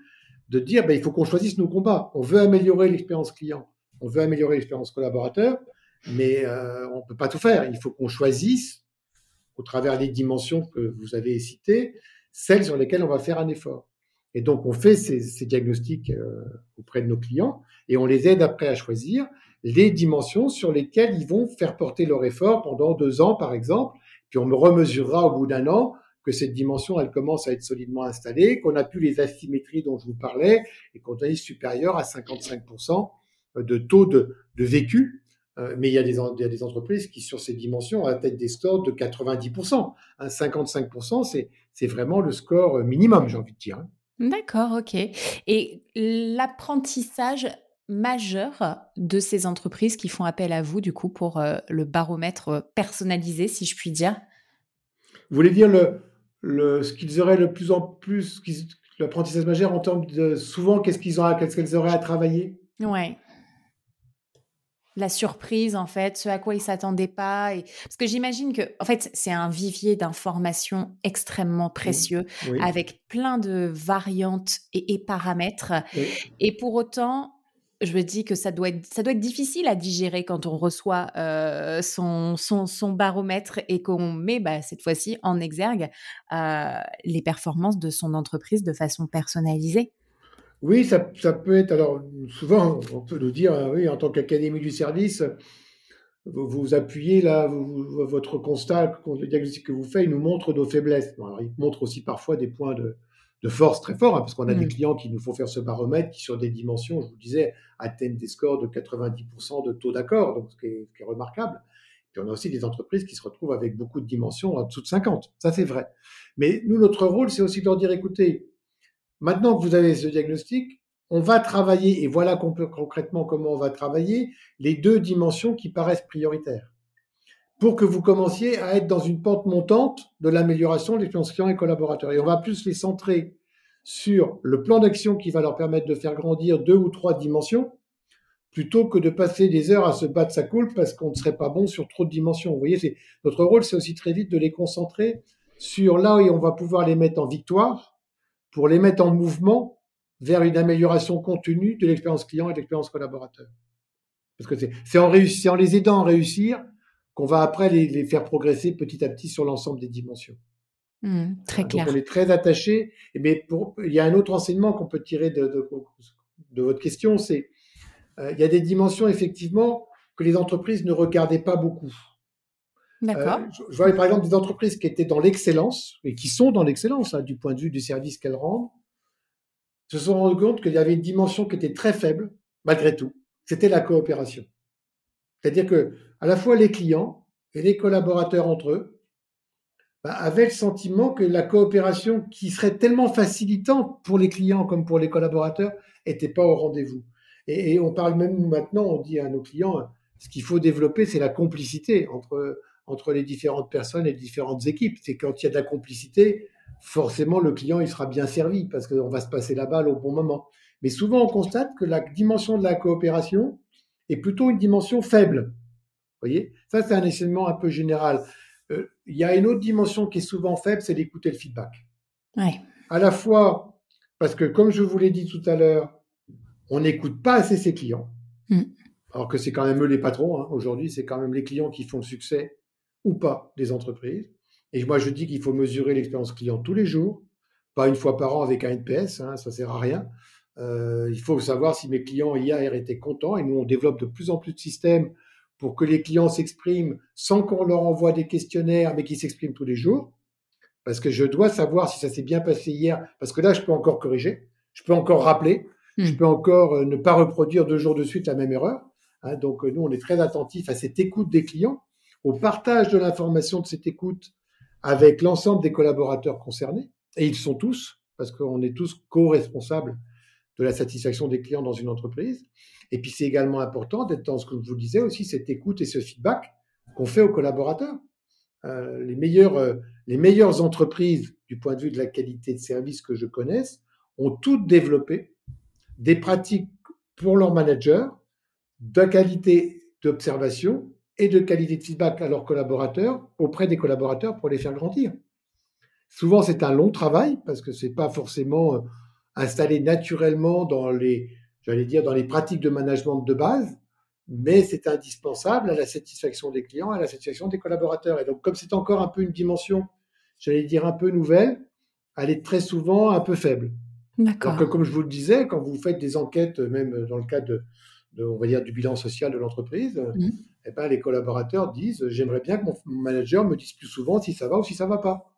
de dire, ben, il faut qu'on choisisse nos combats. On veut améliorer l'expérience client on veut améliorer l'expérience collaborateur, mais euh, on ne peut pas tout faire. Il faut qu'on choisisse, au travers des dimensions que vous avez citées, celles sur lesquelles on va faire un effort. Et donc, on fait ces, diagnostics euh, auprès de nos clients et on les aide après à choisir les dimensions sur lesquelles ils vont faire porter leur effort pendant deux ans, par exemple. Puis on me remesurera au bout d'un an que cette dimension, elle commence à être solidement installée, qu'on a pu les asymétries dont je vous parlais et qu'on est supérieur à 55% de taux de, vécu. Euh, mais il y, a des, des, entreprises qui, sur ces dimensions, atteignent des scores de 90%. 55%, c'est vraiment le score minimum, j'ai envie de dire. Hein. D'accord, ok. Et l'apprentissage majeur de ces entreprises qui font appel à vous, du coup, pour euh, le baromètre personnalisé, si je puis dire? Vous voulez dire le, ce qu'ils auraient le plus en plus, l'apprentissage majeur en termes de souvent, qu'est-ce qu'ils ont, qu'est-ce qu'elles auraient à travailler? Ouais la surprise en fait, ce à quoi ils s'attendaient pas. Et... Parce que j'imagine que, en fait, c'est un vivier d'informations extrêmement précieux, avec plein de variantes et, paramètres. Et pour autant, je me dis que ça doit être, ça doit être difficile à digérer quand on reçoit euh, son, son, baromètre et qu'on met bah, cette fois-ci en exergue euh, les performances de son entreprise de façon personnalisée. Oui, ça, peut être. Alors, souvent, on peut nous dire, oui, en tant qu'académie du service, vous, vous appuyez là, votre constat, le diagnostic que vous faites, il nous montre nos faiblesses. alors, il montre aussi parfois des points de, force très forts, hein, parce qu'on a des mmh. clients qui nous font faire ce baromètre, qui sur des dimensions, je vous disais, atteignent des scores de 90% de taux d'accord, donc ce qui, est, ce qui est remarquable. Puis on a aussi des entreprises qui se retrouvent avec beaucoup de dimensions en dessous de 50. Ça, c'est vrai. Mais nous, notre rôle, c'est aussi de leur dire, écoutez, Maintenant que vous avez ce diagnostic, on va travailler, et voilà concrètement comment on va travailler, les deux dimensions qui paraissent prioritaires. Pour que vous commenciez à être dans une pente montante de l'amélioration de l'expérience client et collaborateur. Et on va plus les centrer sur le plan d'action qui va leur permettre de faire grandir deux ou trois dimensions, plutôt que de passer des heures à se battre sa coule parce qu'on ne serait pas bon sur trop de dimensions. Vous voyez, notre rôle, c'est aussi très vite de les concentrer sur là où on va pouvoir les mettre en victoire pour les mettre en mouvement vers une amélioration continue de l'expérience client et de l'expérience collaborateur. Parce que c'est en, en, les aidant à réussir qu'on va après les, faire progresser petit à petit sur l'ensemble des dimensions. Mmh, très clair. Donc on est très attaché. Mais pour, il y a un autre enseignement qu'on peut tirer de, de, votre question, c'est euh, il y a des dimensions effectivement que les entreprises ne regardaient pas beaucoup. Euh, je, vois par exemple des entreprises qui étaient dans l'excellence et qui sont dans l'excellence hein, du point de vue du service qu'elles rendent, se sont rendues compte qu'il y avait une dimension qui était très faible malgré tout. C'était la coopération. C'est-à-dire que à la fois les clients et les collaborateurs entre eux bah, avaient le sentiment que la coopération qui serait tellement facilitante pour les clients comme pour les collaborateurs n'était pas au rendez-vous. Et, on parle même maintenant, on dit à nos clients, ce qu'il faut développer, c'est la complicité entre, entre les différentes personnes et les différentes équipes. C'est quand il y a de la complicité, forcément le client il sera bien servi parce qu'on va se passer la balle au bon moment. Mais souvent on constate que la dimension de la coopération est plutôt une dimension faible. Vous voyez, ça c'est un enseignement un peu général. Euh, il y a une autre dimension qui est souvent faible, c'est d'écouter le feedback. Ouais. À la fois parce que comme je vous l'ai dit tout à l'heure, on n'écoute pas assez ses clients. Mm. Alors que c'est quand même eux les patrons. Hein. Aujourd'hui, c'est quand même les clients qui font le succès ou pas des entreprises. Et moi, je dis qu'il faut mesurer l'expérience client tous les jours, pas une fois par an avec un NPS, hein, ça sert à rien. Euh, il faut savoir si mes clients hier étaient contents. Et nous, on développe de plus en plus de systèmes pour que les clients s'expriment sans qu'on leur envoie des questionnaires, mais qu'ils s'expriment tous les jours. Parce que je dois savoir si ça s'est bien passé hier, parce que là, je peux encore corriger, je peux encore rappeler, je hmm. peux encore euh, ne pas reproduire deux jours de suite la même erreur. Hein. donc, euh, nous, on est très attentifs à cette écoute des clients, au partage de l'information de cette écoute avec l'ensemble des collaborateurs concernés, et ils sont tous, parce qu'on est tous co-responsables de la satisfaction des clients dans une entreprise. Et puis c'est également important d'être dans ce que je vous disais aussi, cette écoute et ce feedback qu'on fait aux collaborateurs. Euh, les, meilleures, euh, les meilleures entreprises du point de vue de la qualité de service que je connaisse ont toutes développé des pratiques pour leurs managers de qualité d'observation et de qualité de feedback à leurs collaborateurs, auprès des collaborateurs pour les faire grandir. Souvent, c'est un long travail parce que c'est pas forcément euh, installé naturellement dans les, j'allais dire, dans les pratiques de management de base, mais c'est indispensable à la satisfaction des clients, à la satisfaction des collaborateurs. Et donc, comme c'est encore un peu une dimension, j'allais dire, un peu nouvelle, elle est très souvent un peu faible. D'accord. Donc, comme je vous le disais, quand vous faites des enquêtes, même dans le cadre de, on va dire, du bilan social de l'entreprise, mmh eh ben, les collaborateurs disent j'aimerais bien que mon manager me dise plus souvent si ça va ou si ça va pas.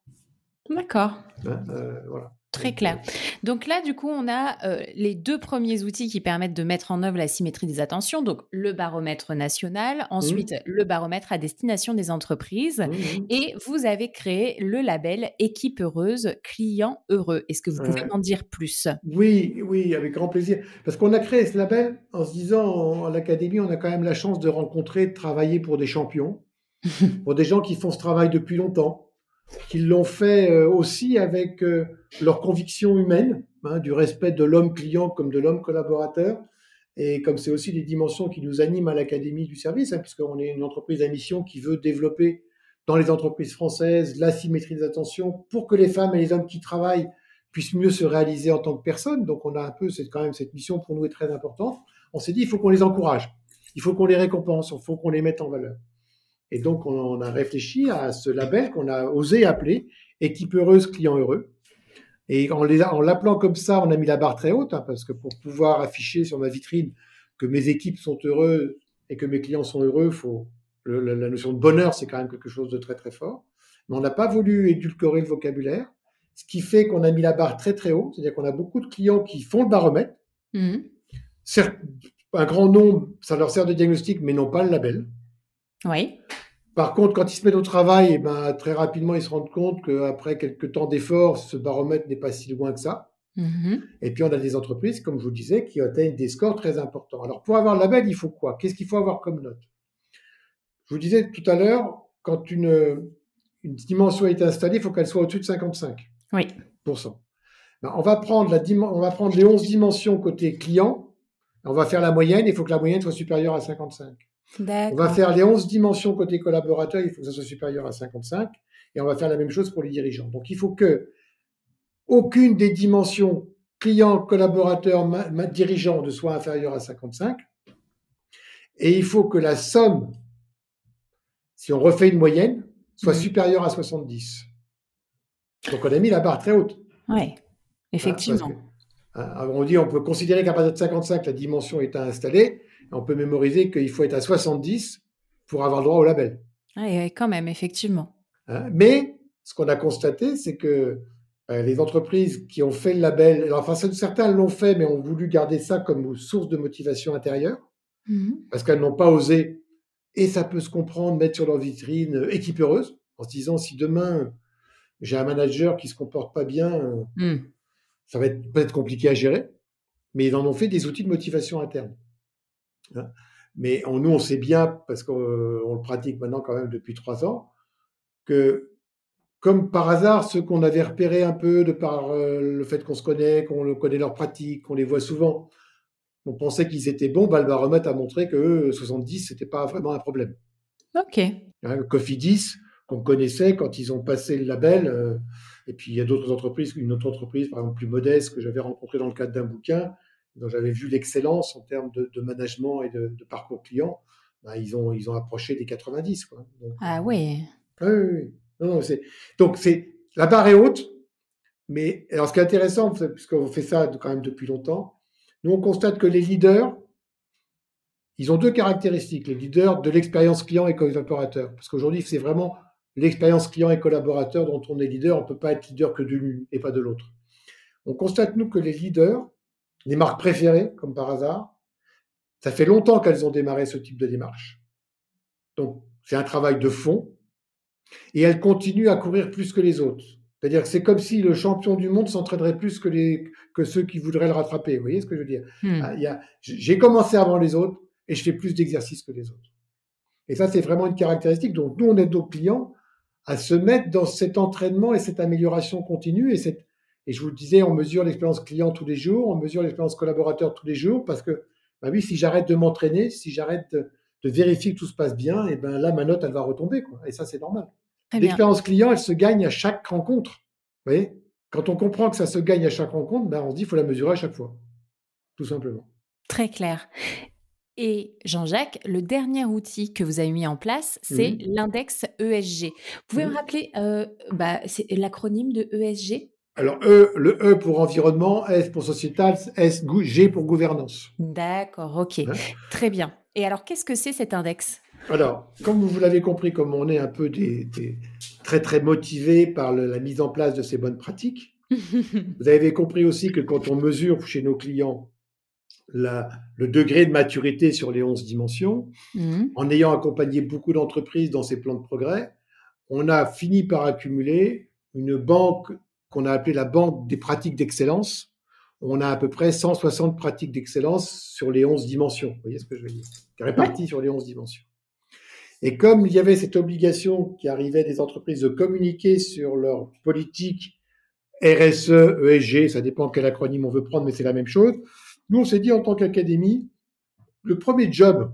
D'accord. Hein, euh, voilà. Très clair. Euh, donc là, du coup, on a euh, les deux premiers outils qui permettent de mettre en œuvre la symétrie des attentions. Donc le baromètre national, ensuite mmh. le baromètre à destination des entreprises. Mmh. Et vous avez créé le label Équipe heureuse, client heureux. Est-ce que vous pouvez en dire plus? Oui, oui, avec grand plaisir. Parce qu'on a créé ce label en se disant, à l'académie, on a quand même la chance de rencontrer, de travailler pour des champions, pour des gens qui font ce travail depuis longtemps qu'ils l'ont fait euh, aussi avec euh, leur conviction humaine, hein, du respect de l'homme client comme de l'homme collaborateur. Et comme c'est aussi des dimensions qui nous animent à l'Académie du service, hein, puisqu'on est une entreprise à mission qui veut développer dans les entreprises françaises la symétrie des attentions pour que les femmes et les hommes qui travaillent puissent mieux se réaliser en tant que personnes. Donc on a un peu, c'est quand même cette mission pour nous est très importante. On s'est dit, il faut qu'on les encourage, il faut qu'on les récompense, il faut qu'on les mette en valeur. Et donc, on a réfléchi à ce label qu'on a osé appeler Équipe heureuse, client heureux. Et en l'appelant comme ça, on a mis la barre très haute, hein, parce que pour pouvoir afficher sur ma vitrine que mes équipes sont heureuses et que mes clients sont heureux, faut, la notion de bonheur, c'est quand même quelque chose de très très fort. Mais on n'a pas voulu édulcorer le vocabulaire, ce qui fait qu'on a mis la barre très très haut, c'est-à-dire qu'on a beaucoup de clients qui font le baromètre. Mmh. Certes, un grand nombre, ça leur sert de diagnostic, mais n'ont pas le label. Oui. Par contre, quand ils se mettent au travail, eh ben, très rapidement, ils se rendent compte qu'après quelques temps d'effort, ce baromètre n'est pas si loin que ça. Mm-hmm. Et puis, on a des entreprises, comme je vous disais, qui atteignent des scores très importants. Alors, pour avoir le label, il faut quoi? Qu'est-ce qu'il faut avoir comme note? Je vous disais tout à l'heure, quand une, une dimension est installée, il faut qu'elle soit au-dessus de 55%. Oui. Ben, on, va prendre la, on va prendre les 11 dimensions côté client, on va faire la moyenne, il faut que la moyenne soit supérieure à 55. On va faire les 11 dimensions côté collaborateur, il faut que ça soit supérieur à 55, et on va faire la même chose pour les dirigeants. Donc il faut que aucune des dimensions client, collaborateur, dirigeant ne soit inférieure à 55, et il faut que la somme, si on refait une moyenne, soit supérieure à 70. Donc on a mis la barre très haute. Oui, effectivement. Hein, on dit on peut considérer qu'à partir de 55, la dimension est installée on peut mémoriser qu'il faut être à 70 pour avoir le droit au label. Oui, quand même, effectivement. Hein, mais ce qu'on a constaté, c'est que euh, les entreprises qui ont fait le label, enfin certains l'ont fait, mais ont voulu garder ça comme source de motivation intérieure, mhm. parce qu'elles n'ont pas osé, et ça peut se comprendre, mettre sur leur vitrine euh, équipe heureuse, en se disant si demain j'ai un manager qui se comporte pas bien, hmm. ça va être peut-être compliqué à gérer. mais ils en ont fait des outils de motivation interne. Mais nous, on sait bien, parce qu'on le pratique maintenant quand même depuis trois ans, que comme par hasard, ceux qu'on avait repérés un peu de par euh, le fait qu'on se connaît, qu'on connaît leurs pratiques, qu'on les voit souvent, on pensait qu'ils étaient bons, bah, le baromètre a montré que 70, c'était pas vraiment un problème. Ok. Hein, Coffee 10, qu'on connaissait quand ils ont passé le label, euh, et puis il y a d'autres entreprises, une autre entreprise, par exemple plus modeste, que j'avais rencontrée dans le cadre d'un bouquin, dont j'avais vu l'excellence en termes de, management et de, parcours client, bah, ils, ont, ils ont approché des 90. Quoi. ah oui. oui, oui. Non, donc c'est la barre est haute, mais alors ce qui est intéressant, puisqu'on fait ça quand même depuis longtemps, nous on constate que les leaders, ils ont deux caractéristiques, les leaders de l'expérience client et collaborateur. Parce qu'aujourd'hui, c'est vraiment l'expérience client et collaborateur dont on est leader. On ne peut pas être leader que de l'une et pas de l'autre. On constate, nous, que les leaders, les marques préférées, comme par hasard, ça fait longtemps qu'elles ont démarré ce type de démarche. Donc, c'est un travail de fond et elles continuent à courir plus que les autres. C'est-à-dire que c'est comme si le champion du monde s'entraînerait plus que, les, que ceux qui voudraient le rattraper. Vous voyez ce que je veux dire? Hmm. ah, J'ai commencé avant les autres et je fais plus d'exercices que les autres. Et ça, c'est vraiment une caractéristique. Donc, nous, on aide nos clients à se mettre dans cet entraînement et cette amélioration continue. Et, cette, et je vous le disais, on mesure l'expérience client tous les jours, on mesure l'expérience collaborateur tous les jours, parce que, bah oui, si j'arrête de m'entraîner, si j'arrête de, vérifier que tout se passe bien, et ben là, ma note, elle va retomber. Quoi. Et ça, c'est normal. L'expérience client, elle se gagne à chaque rencontre. Vous voyez? Quand on comprend que ça se gagne à chaque rencontre, ben on se dit qu'il faut la mesurer à chaque fois. Tout simplement. Très clair. Et Jean-Jacques, le dernier outil que vous avez mis en place, c'est mmh l'index ESG. Vous pouvez me rappeler euh, bah, c'est l'acronyme de ESG alors, E, le E pour environnement, S pour sociétal, S, G pour gouvernance. D'accord, ok. Hein Très bien. Et alors, qu'est-ce que c'est cet index? Alors, comme vous l'avez compris, comme on est un peu des, très, très motivés par la mise en place de ces bonnes pratiques, vous avez compris aussi que quand on mesure chez nos clients le degré de maturité sur les 11 dimensions, mmh. en ayant accompagné beaucoup d'entreprises dans ces plans de progrès, on a fini par accumuler une banque qu'on a appelée la banque des pratiques d'excellence. On a à peu près 160 pratiques d'excellence sur les 11 dimensions. Vous voyez ce que je veux dire? Réparties sur les 11 dimensions. Et comme il y avait cette obligation qui arrivait des entreprises de communiquer sur leur politique RSE, ESG, ça dépend quel acronyme on veut prendre, mais c'est la même chose, nous, on s'est dit en tant qu'académie, le premier job,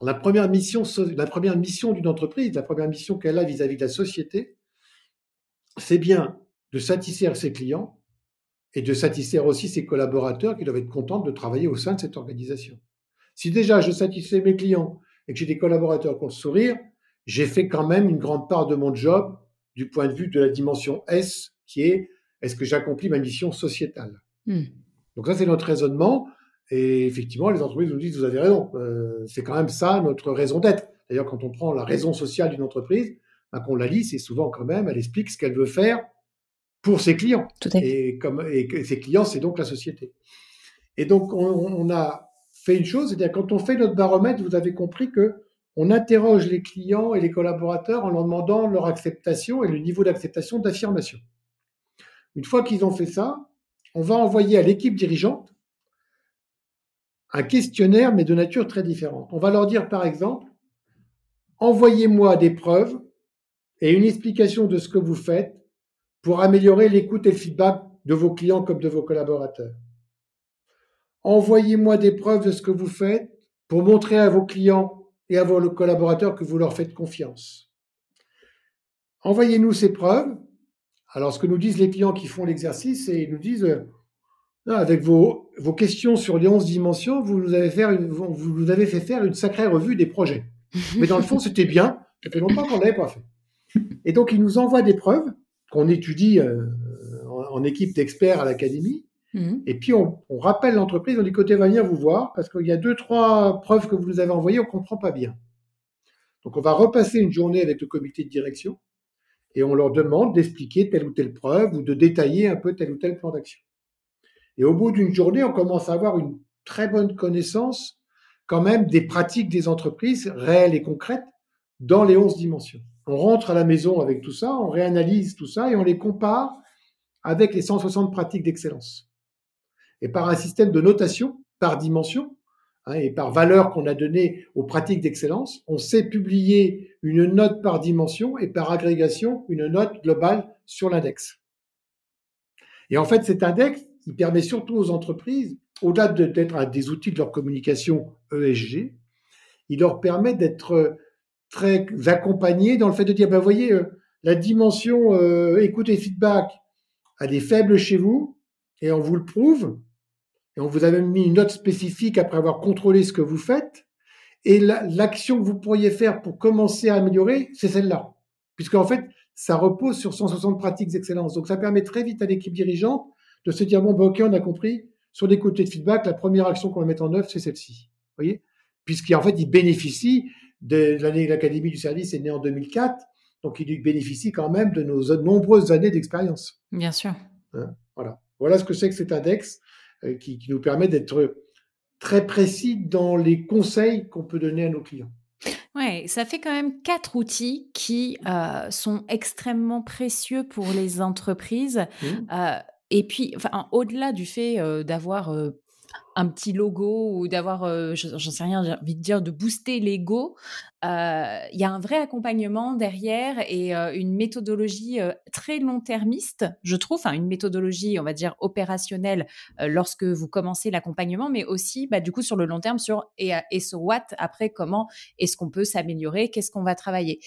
la première mission, la première mission d'une entreprise, la première mission qu'elle a vis-à-vis de la société, c'est bien de satisfaire ses clients et de satisfaire aussi ses collaborateurs qui doivent être contents de travailler au sein de cette organisation. Si déjà je satisfais mes clients et que j'ai des collaborateurs qui ont le sourire, j'ai fait quand même une grande part de mon job du point de vue de la dimension S, qui est est-ce que j'accomplis ma mission sociétale? Hmm. Donc ça, c'est notre raisonnement. Et effectivement, les entreprises nous disent, vous avez raison, euh, c'est quand même ça notre raison d'être. D'ailleurs, quand on prend la raison sociale d'une entreprise, ben, qu'on la lit, c'est souvent quand même, elle explique ce qu'elle veut faire pour ses clients. et, comme, et ses clients, c'est donc la société. Et donc, on, a fait une chose, c'est-à-dire quand on fait notre baromètre, vous avez compris que on interroge les clients et les collaborateurs en leur demandant leur acceptation et le niveau d'acceptation d'affirmation. Une fois qu'ils ont fait ça, on va envoyer à l'équipe dirigeante un questionnaire, mais de nature très différente. On va leur dire, par exemple, envoyez-moi des preuves et une explication de ce que vous faites pour améliorer l'écoute et le feedback de vos clients comme de vos collaborateurs. Envoyez-moi des preuves de ce que vous faites pour montrer à vos clients et à vos collaborateurs que vous leur faites confiance. Envoyez-nous ces preuves alors, ce que nous disent les clients qui font l'exercice, c'est ils nous disent, euh, avec vos, vos, questions sur les 11 dimensions, vous nous, avez fait vous nous avez fait faire une sacrée revue des projets. Mais dans le fond, c'était bien. Ça fait longtemps qu'on ne l'avait pas fait. Et donc, ils nous envoient des preuves qu'on étudie euh, en, équipe d'experts à l'académie. Mmh. Et puis, on, on rappelle l'entreprise, on dit, côté, va venir vous voir, parce qu'il y a deux, trois preuves que vous nous avez envoyées, on ne comprend pas bien. Donc, on va repasser une journée avec le comité de direction et on leur demande d'expliquer telle ou telle preuve ou de détailler un peu tel ou tel plan d'action. Et au bout d'une journée, on commence à avoir une très bonne connaissance quand même des pratiques des entreprises réelles et concrètes dans les 11 dimensions. On rentre à la maison avec tout ça, on réanalyse tout ça et on les compare avec les 160 pratiques d'excellence. et par un système de notation par dimension hein, et par valeur qu'on a donnée aux pratiques d'excellence, on sait publier une note par dimension et par agrégation une note globale sur l'index. Et en fait, cet index, il permet surtout aux entreprises, au-delà d'être des outils de leur communication ESG, il leur permet d'être très accompagnés dans le fait de dire, ben, voyez, euh, la dimension euh, écoute et feedback a des faibles chez vous, et on vous le prouve, et on vous a même mis une note spécifique après avoir contrôlé ce que vous faites, et l'action que vous pourriez faire pour commencer à améliorer, c'est celle-là. Puisqu'en fait, ça repose sur 160 pratiques d'excellence. Donc ça permet très vite à l'équipe dirigeante de se dire, bon, ben, ok, on a compris, sur les côtés de feedback, la première action qu'on va mettre en œuvre, c'est celle-ci. Vous voyez? Puisqu'en fait, il bénéficie de l'année, l'Académie du service est née en 2004, donc il bénéficie quand même de nos nombreuses années d'expérience. Bien sûr. Hein, voilà. Voilà ce que c'est que cet index euh, qui, nous permet d'être très précis dans les conseils qu'on peut donner à nos clients. Ouais, ça fait quand même quatre outils qui euh, sont extrêmement précieux pour les entreprises. Mmh. Euh, et puis, enfin, au-delà du fait d'avoir un petit logo ou d'avoir, j'en sais rien, j'ai envie de dire, de booster l'ego, il y a un vrai accompagnement derrière et une méthodologie très long-termiste, je trouve, enfin une méthodologie, on va dire, opérationnelle lorsque vous commencez l'accompagnement, mais aussi, bah, du coup, sur le long terme, sur et, et so what, après, comment est-ce qu'on peut s'améliorer, qu'est-ce qu'on va travailler.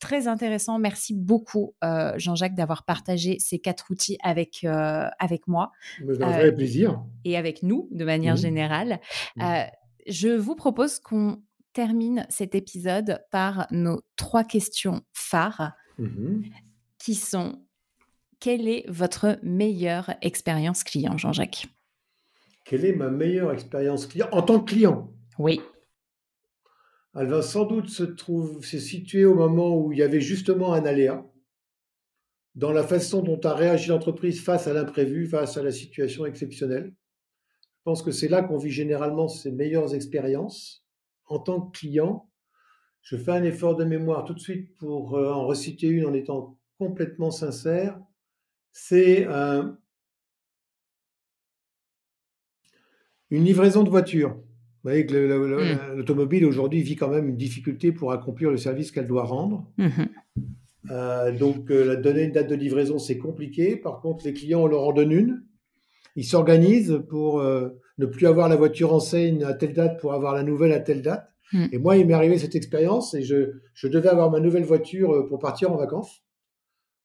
Très intéressant. Merci beaucoup, Jean-Jacques, d'avoir partagé ces quatre outils avec, avec moi. C'est un vrai plaisir. Et avec nous, de manière mmh. générale. Mmh. je vous propose qu'on termine cet épisode par nos trois questions phares mmh qui sont quelle est votre meilleure expérience client, Jean-Jacques? Quelle est ma meilleure expérience client? En tant que client? Oui. Elle va sans doute se, trouve, se situer au moment où il y avait justement un aléa, dans la façon dont a réagi l'entreprise face à l'imprévu, face à la situation exceptionnelle. Je pense que c'est là qu'on vit généralement ses meilleures expériences en tant que client, je fais un effort de mémoire tout de suite pour euh, en reciter une en étant complètement sincère. C'est euh, une livraison de voiture. Vous voyez que mmh. l'automobile aujourd'hui vit quand même une difficulté pour accomplir le service qu'elle doit rendre. Mmh euh, donc, donner une date de livraison, c'est compliqué. Par contre, les clients, on leur en donne une. Ils s'organisent pour ne plus avoir la voiture en scène à telle date pour avoir la nouvelle à telle date. Hmm. Et moi, il m'est arrivé cette expérience et je, je, devais avoir ma nouvelle voiture euh, pour partir en vacances.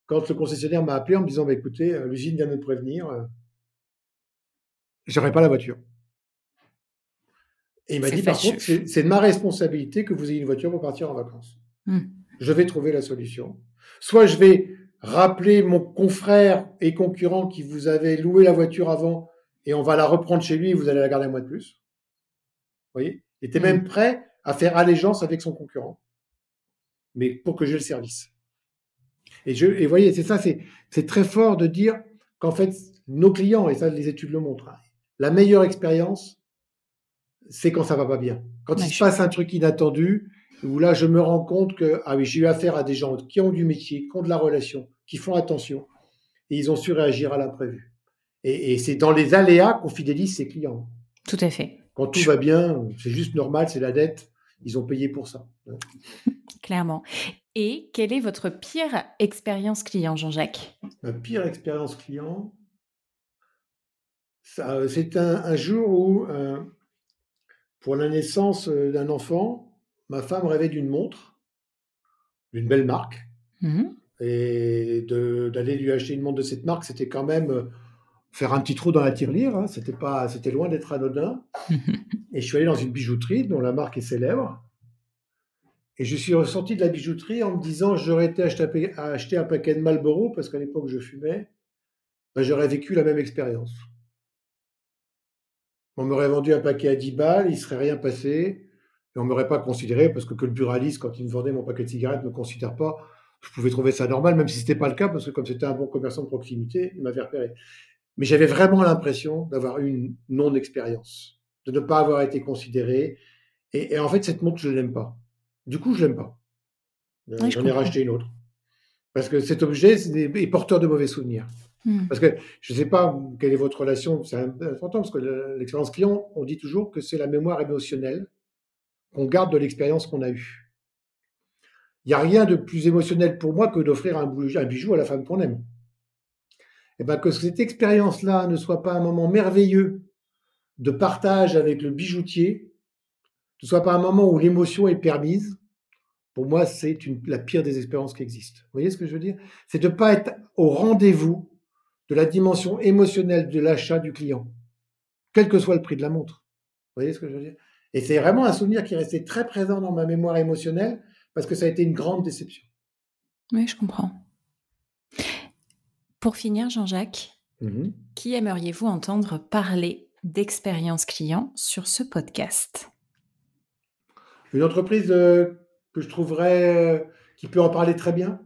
Quand le concessionnaire m'a appelé en me disant bah, écoutez, euh, l'usine vient de me prévenir, euh, j'aurai pas la voiture. Et il m'a dit par contre, c'est de ma responsabilité que vous ayez une voiture pour partir en vacances. Hmm. Je vais trouver la solution. Soit je vais rappeler mon confrère et concurrent qui vous avait loué la voiture avant et on va la reprendre chez lui et vous allez la garder un mois de plus. Vous voyez? Il était même mm. prêt à faire allégeance avec son concurrent, mais pour que j'ai le service. Et, je, et voyez, c'est ça, c'est très fort de dire qu'en fait, nos clients, et ça les études le montrent, hein, la meilleure expérience, c'est quand ça va pas bien. Quand il se passe un truc inattendu, où là je me rends compte que ah oui, j'ai eu affaire à des gens qui ont du métier, qui ont de la relation, qui font attention, et ils ont su réagir à l'imprévu. Et, c'est dans les aléas qu'on fidélise ses clients. Tout à fait. Quand tout va bien, c'est juste normal, c'est la dette. Ils ont payé pour ça. Clairement. Et quelle est votre pire expérience client, Jean-Jacques? Ma pire expérience client, c'est un, jour où, euh, pour la naissance euh, d'un enfant, ma femme rêvait d'une montre, d'une belle marque. Mmh Et d'aller lui acheter une montre de cette marque, c'était quand même euh, faire un petit trou dans la tirelire. Hein, c'était pas, c'était loin d'être anodin. et je suis allé dans une bijouterie dont la marque est célèbre. Et je suis ressorti de la bijouterie en me disant j'aurais été acheter, acheter un paquet de Marlboro parce qu'à l'époque je fumais. Ben, j'aurais vécu la même expérience. On m'aurait vendu un paquet à 10 balles, il serait rien passé. Et on m'aurait pas considéré parce que, que le buraliste, quand il me vendait mon paquet de cigarettes, ne me considère pas. Je pouvais trouver ça normal, même si ce n'était pas le cas, parce que comme c'était un bon commerçant de proximité, il m'avait repéré mais j'avais vraiment l'impression d'avoir eu une non-expérience, de ne pas avoir été considéré. Et, en fait, cette montre, je ne l'aime pas. Du coup, je l'aime pas. J'en ai racheté une autre. Parce que cet objet est porteur de mauvais souvenirs. Hmm. Parce que je ne sais pas quelle est votre relation, c'est important, parce que l'expérience client, on dit toujours que c'est la mémoire émotionnelle qu'on garde de l'expérience qu'on a eue. Il n'y a rien de plus émotionnel pour moi que d'offrir un, bijou à la femme qu'on aime. Eh bien que cette expérience-là ne soit pas un moment merveilleux de partage avec le bijoutier, ne soit pas un moment où l'émotion est permise, pour moi, c'est la pire des expériences qui existent. Vous voyez ce que je veux dire? C'est de ne pas être au rendez-vous de la dimension émotionnelle de l'achat du client, quel que soit le prix de la montre. Vous voyez ce que je veux dire? Et c'est vraiment un souvenir qui est resté très présent dans ma mémoire émotionnelle parce que ça a été une grande déception. Oui, je comprends. Pour finir, Jean-Jacques, mmh qui aimeriez-vous entendre parler d'expérience client sur ce podcast? Une entreprise euh, que je trouverais euh, qui peut en parler très bien?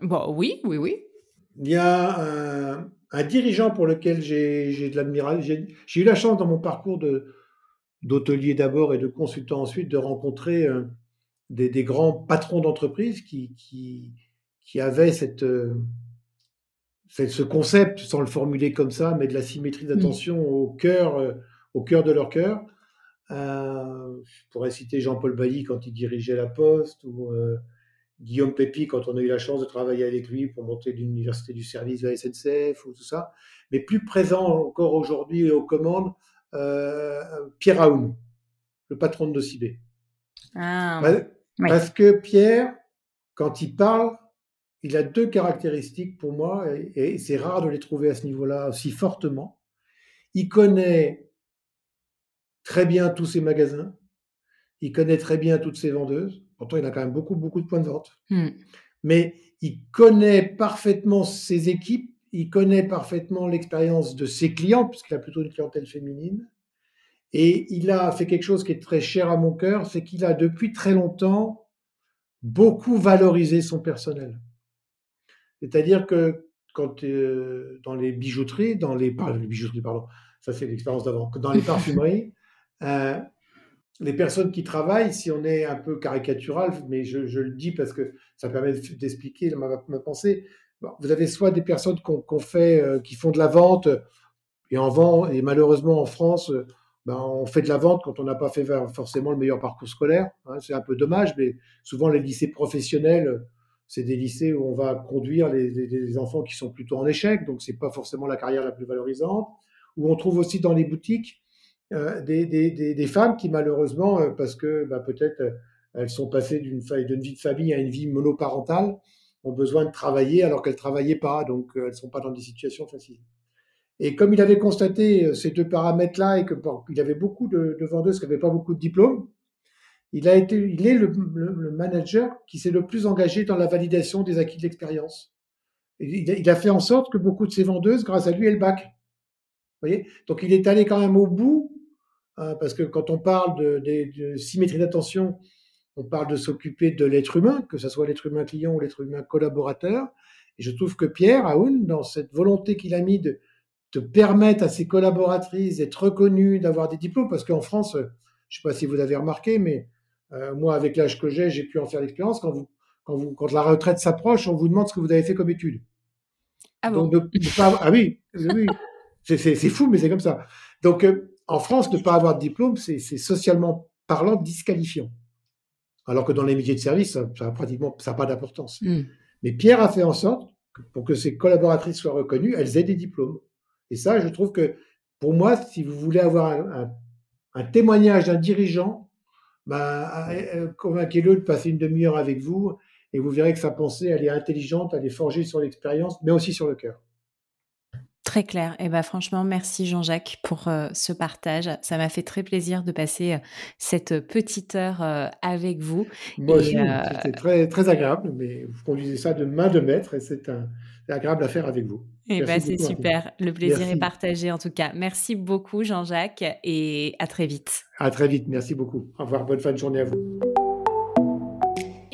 Bon, oui, oui, oui. Il y a un, dirigeant pour lequel j'ai de l'admiration. J'ai eu la chance dans mon parcours d'hôtelier d'abord et de consultant ensuite de rencontrer euh, des, grands patrons d'entreprise qui, qui, avaient cette, euh, ce concept, sans le formuler comme ça, mais de la symétrie d'attention au, cœur, euh, au cœur de leur cœur. Euh, je pourrais citer Jean-Paul Bailly quand il dirigeait la Poste, ou Guillaume Pépi quand on a eu la chance de travailler avec lui pour monter l'université du service de la SNCF, ou tout ça. Mais plus présent encore aujourd'hui aux commandes, Pierre Aoun, le patron de Nocibé. Ah. Parce que Pierre, quand il parle, il a deux caractéristiques pour moi, et, c'est rare de les trouver à ce niveau-là aussi fortement. Il connaît très bien tous ses magasins, il connaît très bien toutes ses vendeuses, pourtant il a quand même beaucoup, beaucoup de points de vente, hmm. mais il connaît parfaitement ses équipes, il connaît parfaitement l'expérience de ses clients, puisqu'il a plutôt une clientèle féminine, et il a fait quelque chose qui est très cher à mon cœur, c'est qu'il a depuis très longtemps beaucoup valorisé son personnel. C'est-à-dire que quand euh, dans les bijouteries, dans les, les bijouteries, pardon, ça c'est l'expérience d'avant, dans les parfumeries, euh, les personnes qui travaillent, si on est un peu caricatural, mais je, le dis parce que ça permet d'expliquer ma, ma, pensée, vous avez soit des personnes qu'on fait, euh, qui font de la vente, et en vend, et malheureusement en France, ben, on fait de la vente quand on n'a pas fait forcément le meilleur parcours scolaire. Hein, c'est un peu dommage, mais souvent les lycées professionnels, c'est des lycées où on va conduire les, enfants qui sont plutôt en échec, donc c'est pas forcément la carrière la plus valorisante. Où on trouve aussi dans les boutiques euh, des, femmes qui malheureusement, euh, parce que ben, peut-être euh, elles sont passées d'une vie de famille à une vie monoparentale, ont besoin de travailler alors qu'elles travaillaient pas, donc elles sont pas dans des situations faciles. Et comme il avait constaté ces deux paramètres-là et que il avait beaucoup de, vendeuses qui n'avaient pas beaucoup de diplômes, il, a été, il est le, manager qui s'est le plus engagé dans la validation des acquis de l'expérience. Il, a fait en sorte que beaucoup de ces vendeuses, grâce à lui, elles bac. Vous voyez? Donc il est allé quand même au bout, hein, parce que quand on parle de, de symétrie d'attention, on parle de s'occuper de l'être humain, que ce soit l'être humain client ou l'être humain collaborateur. Et je trouve que Pierre Aoun, dans cette volonté qu'il a mis de, te permettre à ses collaboratrices d'être reconnues, d'avoir des diplômes, parce qu'en France, je ne sais pas si vous avez remarqué, mais euh, moi, avec l'âge que j'ai, j'ai pu en faire l'expérience. Quand, vous, quand, vous, quand la retraite s'approche, on vous demande ce que vous avez fait comme études. Ah bon Ah oui, oui. c'est fou, mais c'est comme ça. Donc, euh, en France, ne pas avoir de diplôme, c'est socialement parlant disqualifiant. Alors que dans les métiers de service, ça n'a pratiquement ça pas d'importance. Hmm. Mais Pierre a fait en sorte, que, pour que ses collaboratrices soient reconnues, elles aient des diplômes. Et ça, je trouve que pour moi, si vous voulez avoir un, témoignage d'un dirigeant, bah, convainquez-le de passer une demi-heure avec vous et vous verrez que sa pensée, elle est intelligente, elle est forgée sur l'expérience, mais aussi sur le cœur. Très clair. Et eh ben franchement, merci Jean-Jacques pour euh, ce partage. Ça m'a fait très plaisir de passer euh, cette petite heure euh, avec vous. Moi aussi, c'était très, très agréable, mais vous conduisez ça de main de maître et c'est agréable à faire avec vous. Et eh ben, c'est super. Le plaisir est partagé en tout cas. Merci beaucoup Jean-Jacques et à très vite. À très vite. Merci beaucoup. Au revoir. Bonne fin de journée à vous.